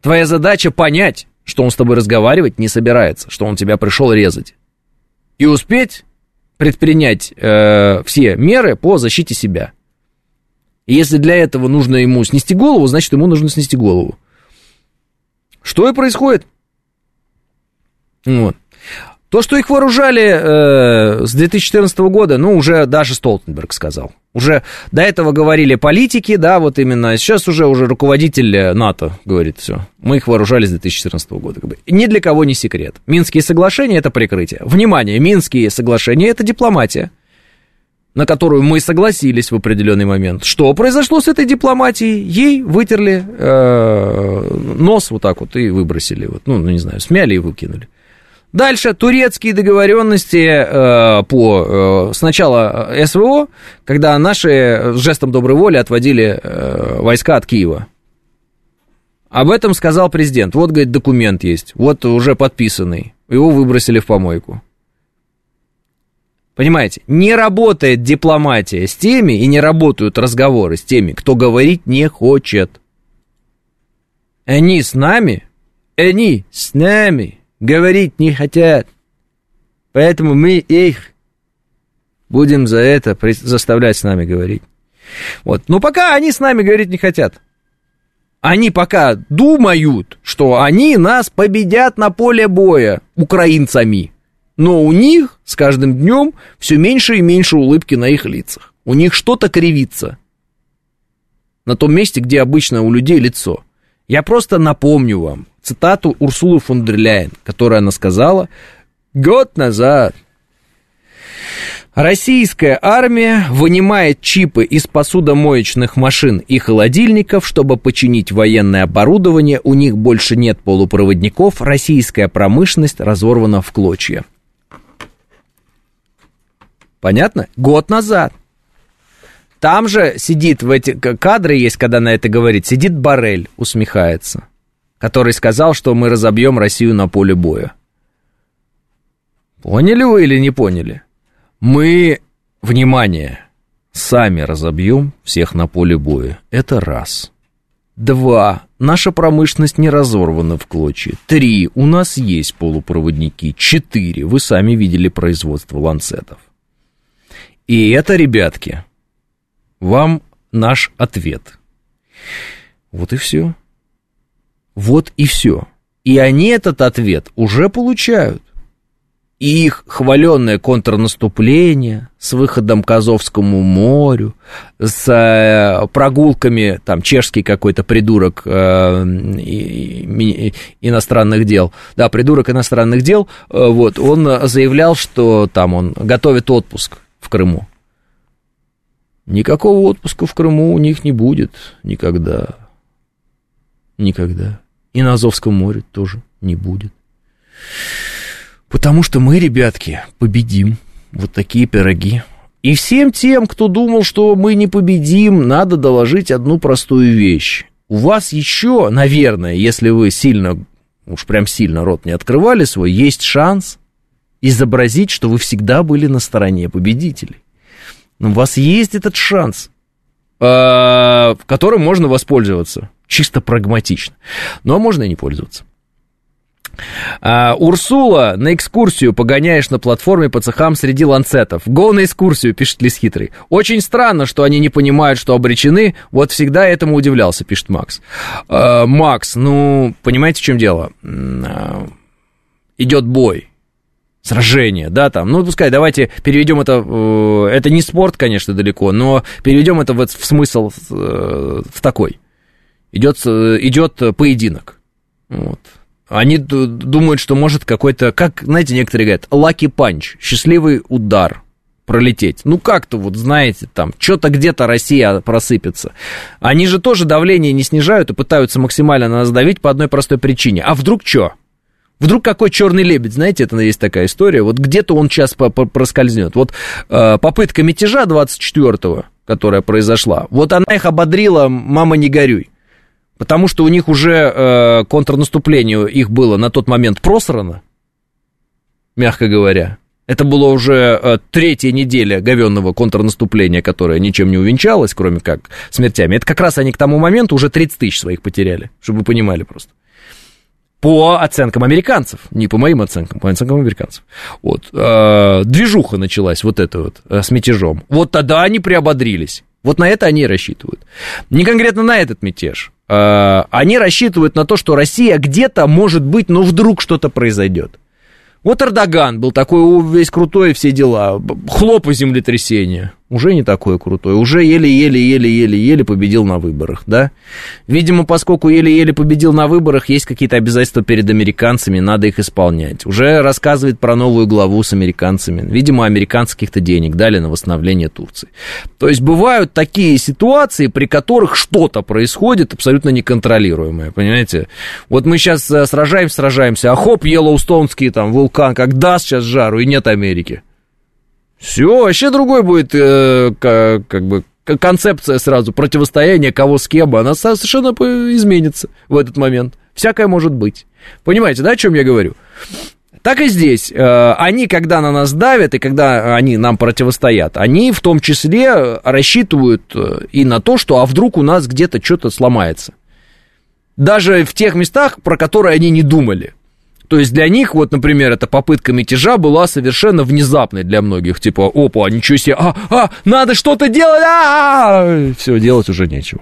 Твоя задача понять, что он с тобой разговаривать не собирается, что он тебя пришел резать. И успеть предпринять э, все меры по защите себя. И если для этого нужно ему снести голову, значит, ему нужно снести голову. Что и происходит. Вот. То, что их вооружали э, с 2014 года, ну, уже даже Столтенберг сказал. Уже до этого говорили политики, да, вот именно. Сейчас уже, уже руководитель э, НАТО говорит все. Мы их вооружали с 2014 года. Как бы. Ни для кого не секрет. Минские соглашения – это прикрытие. Внимание, Минские соглашения – это дипломатия на которую мы согласились в определенный момент. Что произошло с этой дипломатией? Ей вытерли э, нос вот так вот и выбросили. Вот, ну, ну, не знаю, смяли и выкинули. Дальше турецкие договоренности э, по э, сначала СВО, когда наши жестом доброй воли отводили э, войска от Киева. Об этом сказал президент. Вот, говорит, документ есть, вот уже подписанный. Его выбросили в помойку. Понимаете, не работает дипломатия с теми и не работают разговоры с теми, кто говорить не хочет. Они с нами, они с нами говорить не хотят. Поэтому мы их будем за это заставлять с нами говорить. Вот. Но пока они с нами говорить не хотят. Они пока думают, что они нас победят на поле боя украинцами. Но у них с каждым днем все меньше и меньше улыбки на их лицах. У них что-то кривится. На том месте, где обычно у людей лицо. Я просто напомню вам, цитату Урсулы фон дер Ляйен, которую она сказала год назад. Российская армия вынимает чипы из посудомоечных машин и холодильников, чтобы починить военное оборудование. У них больше нет полупроводников. Российская промышленность разорвана в клочья. Понятно? Год назад. Там же сидит, в эти кадры есть, когда на это говорит, сидит Барель, усмехается который сказал, что мы разобьем Россию на поле боя. Поняли вы или не поняли? Мы, внимание, сами разобьем всех на поле боя. Это раз. Два. Наша промышленность не разорвана в клочья. Три. У нас есть полупроводники. Четыре. Вы сами видели производство ланцетов. И это, ребятки, вам наш ответ. Вот и все. Вот и все. И они этот ответ уже получают. И их хваленное контрнаступление с выходом к Азовскому морю, с э, прогулками, там, чешский какой-то придурок э, и, иностранных дел, да, придурок иностранных дел, э, вот, он заявлял, что там он готовит отпуск в Крыму. Никакого отпуска в Крыму у них не будет никогда. Никогда. И на Азовском море тоже не будет. Потому что мы, ребятки, победим. Вот такие пироги. И всем тем, кто думал, что мы не победим, надо доложить одну простую вещь. У вас еще, наверное, если вы сильно, уж прям сильно рот не открывали свой, есть шанс изобразить, что вы всегда были на стороне победителей. У вас есть этот шанс, а, которым можно воспользоваться чисто прагматично. Но можно и не пользоваться. А, Урсула, на экскурсию погоняешь на платформе по цехам среди ланцетов. Го на экскурсию, пишет Лис Хитрый. Очень странно, что они не понимают, что обречены. Вот всегда этому удивлялся, пишет Макс. А, Макс, ну, понимаете, в чем дело? А, идет бой сражение, да, там, ну, пускай, давайте переведем это, э, это не спорт, конечно, далеко, но переведем это в, в смысл э, в такой идет, идет поединок. Вот. Они думают, что может какой-то, как, знаете, некоторые говорят, lucky punch, счастливый удар пролететь. Ну, как-то вот, знаете, там, что-то где-то Россия просыпется. Они же тоже давление не снижают и пытаются максимально нас давить по одной простой причине. А вдруг что? Вдруг какой черный лебедь, знаете, это есть такая история, вот где-то он сейчас проскользнет. Вот э, попытка мятежа 24-го, которая произошла, вот она их ободрила, мама не горюй потому что у них уже э, контрнаступление их было на тот момент просрано, мягко говоря. Это была уже э, третья неделя говенного контрнаступления, которое ничем не увенчалось, кроме как смертями. Это как раз они к тому моменту уже 30 тысяч своих потеряли, чтобы вы понимали просто. По оценкам американцев, не по моим оценкам, по оценкам американцев. Вот. Э, движуха началась вот эта вот э, с мятежом. Вот тогда они приободрились. Вот на это они рассчитывают. Не конкретно на этот мятеж. Э, они рассчитывают на то, что Россия где-то, может быть, но вдруг что-то произойдет. Вот Эрдоган был такой весь крутой, все дела. Хлоп и землетрясение уже не такой крутой, уже еле-еле-еле-еле-еле победил на выборах, да? Видимо, поскольку еле-еле победил на выборах, есть какие-то обязательства перед американцами, надо их исполнять. Уже рассказывает про новую главу с американцами. Видимо, американских-то денег дали на восстановление Турции. То есть бывают такие ситуации, при которых что-то происходит абсолютно неконтролируемое, понимаете? Вот мы сейчас э, сражаемся, сражаемся, а хоп, Йеллоустонский там вулкан, как даст сейчас жару, и нет Америки. Все, вообще другой будет э, как, как бы концепция сразу противостояния кого с кем, она совершенно изменится в этот момент. Всякое может быть. Понимаете, да, о чем я говорю? Так и здесь. Э, они, когда на нас давят, и когда они нам противостоят, они в том числе рассчитывают э, и на то, что а вдруг у нас где-то что-то сломается. Даже в тех местах, про которые они не думали. То есть для них, вот, например, эта попытка мятежа была совершенно внезапной для многих. Типа, опа, ничего себе, а, а, надо что-то делать, а, все, делать уже нечего.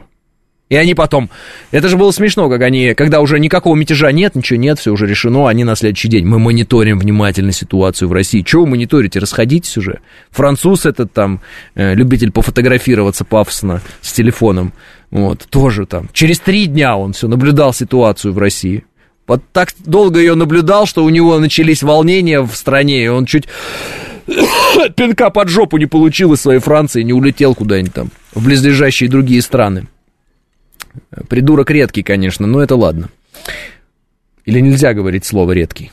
И они потом, это же было смешно, как они, когда уже никакого мятежа нет, ничего нет, все уже решено, они на следующий день, мы мониторим внимательно ситуацию в России. Чего вы мониторите, расходитесь уже. Француз этот там, э, любитель пофотографироваться пафосно с телефоном, вот, тоже там. Через три дня он все наблюдал ситуацию в России. Вот так долго ее наблюдал, что у него начались волнения в стране, и он чуть пинка под жопу не получил из своей Франции, не улетел куда-нибудь там, в близлежащие другие страны. Придурок редкий, конечно, но это ладно. Или нельзя говорить слово редкий.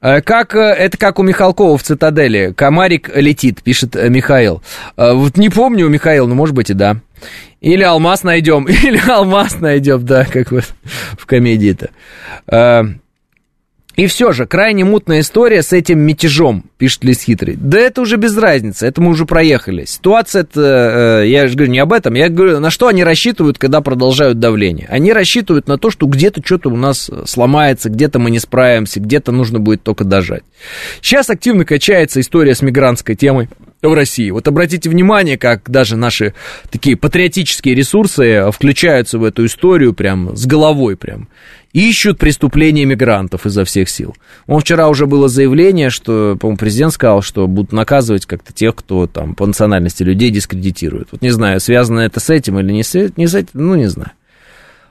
Э, как, э, это как у Михалкова в «Цитадели». Комарик летит, пишет э, Михаил. Вот не помню, Михаил, но может быть и да. Или алмаз найдем, или алмаз найдем, да, как вот в комедии-то. И все же, крайне мутная история с этим мятежом, пишет Лис Хитрый. Да это уже без разницы, это мы уже проехали. Ситуация, это, э, я же говорю не об этом, я говорю, на что они рассчитывают, когда продолжают давление. Они рассчитывают на то, что где-то что-то у нас сломается, где-то мы не справимся, где-то нужно будет только дожать. Сейчас активно качается история с мигрантской темой в России. Вот обратите внимание, как даже наши такие патриотические ресурсы включаются в эту историю прям с головой прям ищут преступления мигрантов изо всех сил. Он вчера уже было заявление, что, по-моему, президент сказал, что будут наказывать как-то тех, кто там по национальности людей дискредитирует. Вот не знаю, связано это с этим или не с, не с этим, ну не знаю.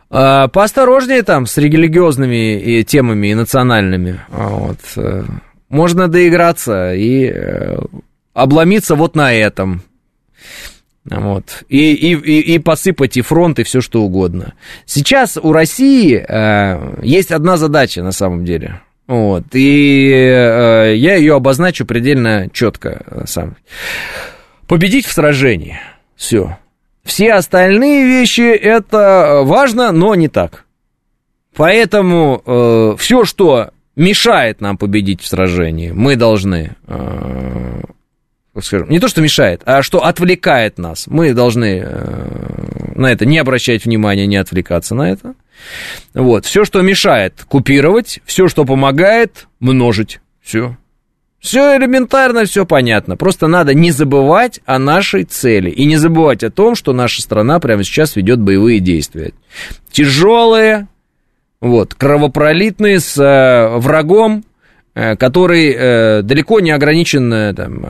А, поосторожнее там с религиозными и темами и национальными. А вот. Э, можно доиграться и э, обломиться вот на этом. Вот. И, и, и, и посыпать и фронт, и все что угодно. Сейчас у России э, есть одна задача на самом деле. Вот. И э, я ее обозначу предельно четко э, сам. Победить в сражении. Все. Все остальные вещи это важно, но не так. Поэтому э, все, что мешает нам победить в сражении, мы должны э, скажем, не то, что мешает, а что отвлекает нас. Мы должны э, на это не обращать внимания, не отвлекаться на это. Вот, все, что мешает, купировать, все, что помогает, множить. Все. Все элементарно, все понятно. Просто надо не забывать о нашей цели и не забывать о том, что наша страна прямо сейчас ведет боевые действия. Тяжелые, вот, кровопролитные, с э, врагом, который э, далеко не ограничен э, там,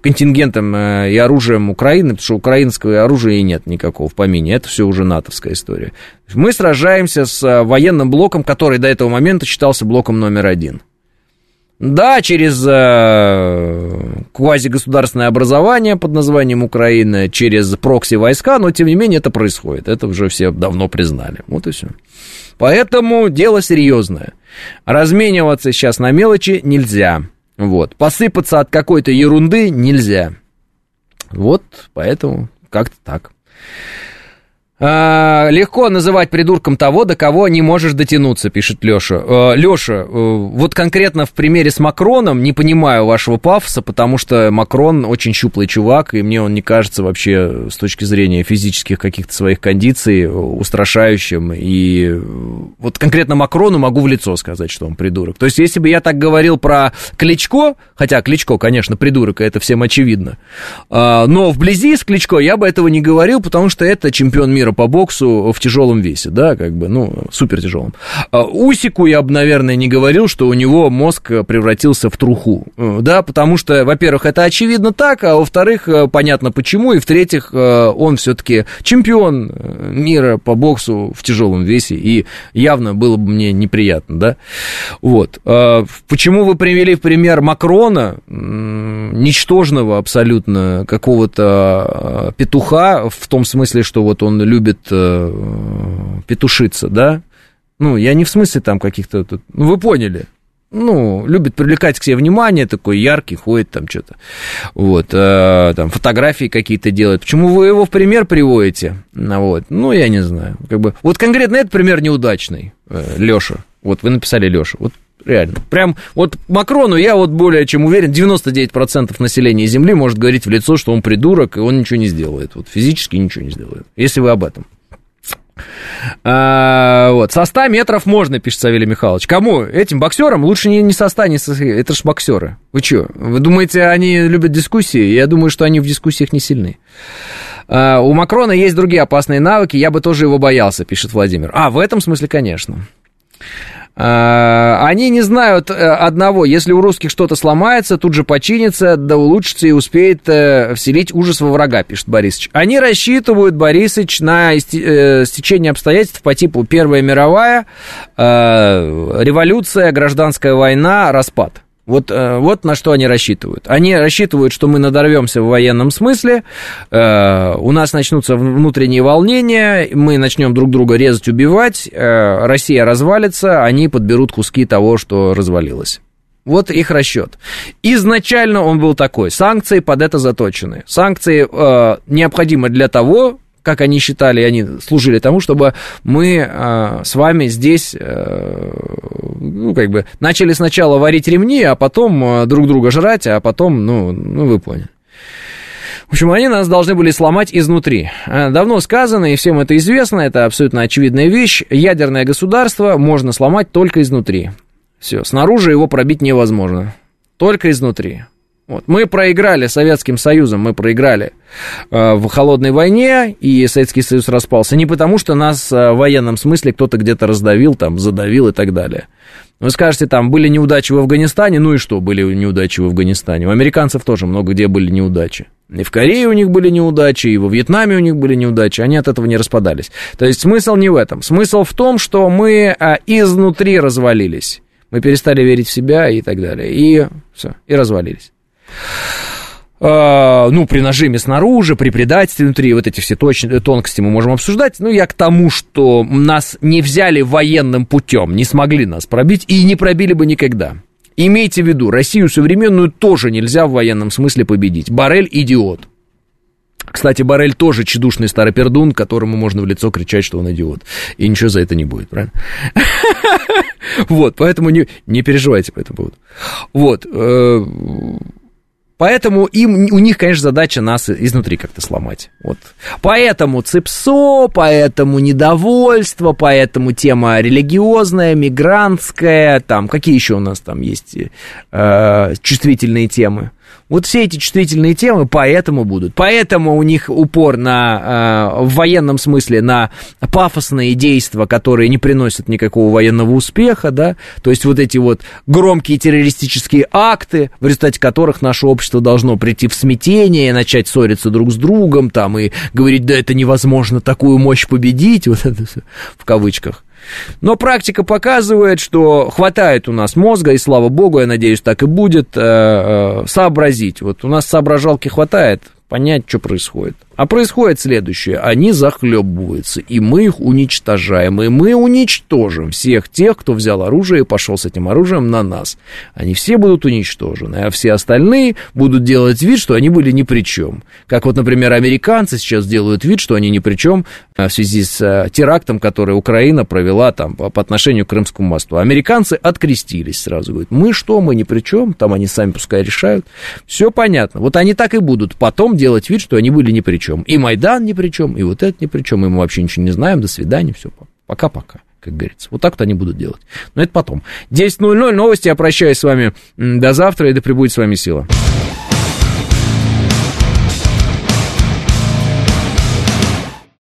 контингентом и оружием Украины, потому что украинского оружия и нет никакого в помине, это все уже натовская история. Мы сражаемся с военным блоком, который до этого момента считался блоком номер один. Да, через э, квазигосударственное образование под названием Украина, через прокси-войска, но тем не менее это происходит. Это уже все давно признали. Вот и все. Поэтому дело серьезное. Размениваться сейчас на мелочи нельзя. Вот. Посыпаться от какой-то ерунды нельзя. Вот, поэтому как-то так. А, легко называть придурком того, до кого не можешь дотянуться, пишет Леша. А, Леша, э, вот конкретно в примере с Макроном не понимаю вашего пафоса, потому что Макрон очень щуплый чувак, и мне он не кажется вообще с точки зрения физических каких-то своих кондиций устрашающим. И вот конкретно Макрону могу в лицо сказать, что он придурок. То есть, если бы я так говорил про Кличко, хотя Кличко, конечно, придурок, и это всем очевидно, а, но вблизи с Кличко я бы этого не говорил, потому что это чемпион мира по боксу в тяжелом весе, да, как бы, ну, супер тяжелом. А Усику я бы, наверное, не говорил, что у него мозг превратился в труху, э, да, потому что, во-первых, это очевидно так, а во-вторых, э, понятно почему, и в-третьих, э, он все-таки чемпион мира по боксу в тяжелом весе, и явно было бы мне неприятно, да, вот. Почему вы привели в пример Макрона, ничтожного абсолютно какого-то петуха, в том смысле, что вот он любит любит э, петушиться, да? Ну, я не в смысле там каких-то... Ну, вы поняли. Ну, любит привлекать к себе внимание, такой яркий, ходит там что-то. Вот, э, там фотографии какие-то делает. Почему вы его в пример приводите? Ну, вот, ну, я не знаю. Как бы, вот конкретно этот пример неудачный, э, Леша. Вот вы написали Леша. Вот реально. Прям вот Макрону я вот более чем уверен, 99% населения Земли может говорить в лицо, что он придурок, и он ничего не сделает. Вот физически ничего не сделает. Если вы об этом. А, вот, со 100 метров можно, пишет Савелий Михайлович. Кому? Этим боксерам? Лучше не, не со 100, не со... Это ж боксеры. Вы что? Вы думаете, они любят дискуссии? Я думаю, что они в дискуссиях не сильны. А, у Макрона есть другие опасные навыки, я бы тоже его боялся, пишет Владимир. А, в этом смысле, конечно. А, они не знают э, одного, если у русских что-то сломается, тут же починится, да улучшится и успеет э, вселить ужас во врага, пишет Борисович. Они рассчитывают, Борисович, на э, стечение обстоятельств по типу Первая мировая, революция, гражданская война, распад. Вот, э, вот на что они рассчитывают. Они рассчитывают, что мы надорвемся в военном смысле, э, у нас начнутся внутренние волнения, мы начнем друг друга резать, убивать, э, Россия развалится, они подберут куски того, что развалилось. Вот их расчет. Изначально он был такой. Санкции под это заточены. Санкции э, необходимы для того, как они считали, они служили тому, чтобы мы э, с вами здесь, э, ну, как бы, начали сначала варить ремни, а потом э, друг друга жрать, а потом, ну, ну, вы поняли. В общем, они нас должны были сломать изнутри. Э, давно сказано, и всем это известно, это абсолютно очевидная вещь. Ядерное государство можно сломать только изнутри. Все, снаружи его пробить невозможно. Только изнутри. Вот. Мы проиграли Советским Союзом, мы проиграли э, в холодной войне, и Советский Союз распался не потому, что нас э, в военном смысле кто-то где-то раздавил, там, задавил и так далее. Вы скажете, там, были неудачи в Афганистане, ну и что, были неудачи в Афганистане? У американцев тоже много где были неудачи. И в Корее у них были неудачи, и во Вьетнаме у них были неудачи, они от этого не распадались. То есть смысл не в этом. Смысл в том, что мы э, изнутри развалились. Мы перестали верить в себя и так далее. И все, и развалились. Uh, ну, при нажиме снаружи, при предательстве внутри, вот эти все точ- тонкости мы можем обсуждать. Ну, я к тому, что нас не взяли военным путем, не смогли нас пробить и не пробили бы никогда. Имейте в виду, Россию современную тоже нельзя в военном смысле победить. Барель идиот. Кстати, Барель тоже чедушный старый пердун, которому можно в лицо кричать, что он идиот. И ничего за это не будет, правильно? Вот, поэтому не, не переживайте по этому поводу. Вот. Поэтому им, у них, конечно, задача нас изнутри как-то сломать. Вот. Поэтому ЦИПСО, поэтому недовольство, поэтому тема религиозная, мигрантская, там, какие еще у нас там есть э, чувствительные темы. Вот все эти чувствительные темы поэтому будут. Поэтому у них упор на, э, в военном смысле на пафосные действия, которые не приносят никакого военного успеха, да, то есть вот эти вот громкие террористические акты, в результате которых наше общество должно прийти в смятение, начать ссориться друг с другом, там, и говорить, да это невозможно такую мощь победить, вот это все в кавычках. Но практика показывает, что хватает у нас мозга, и слава богу, я надеюсь, так и будет, э, э, сообразить. Вот у нас соображалки хватает понять, что происходит. А происходит следующее. Они захлебываются, и мы их уничтожаем. И мы уничтожим всех тех, кто взял оружие и пошел с этим оружием на нас. Они все будут уничтожены, а все остальные будут делать вид, что они были ни при чем. Как вот, например, американцы сейчас делают вид, что они ни при чем а, в связи с а, терактом, который Украина провела там по отношению к Крымскому мосту. Американцы открестились сразу. Говорят, мы что, мы ни при чем, там они сами пускай решают. Все понятно. Вот они так и будут потом делать вид, что они были ни при чем. И Майдан ни при чем, и вот это ни при чем, и мы вообще ничего не знаем, до свидания, все, пока-пока как говорится. Вот так вот они будут делать. Но это потом. 10.00, новости, я прощаюсь с вами до завтра, и да пребудет с вами сила.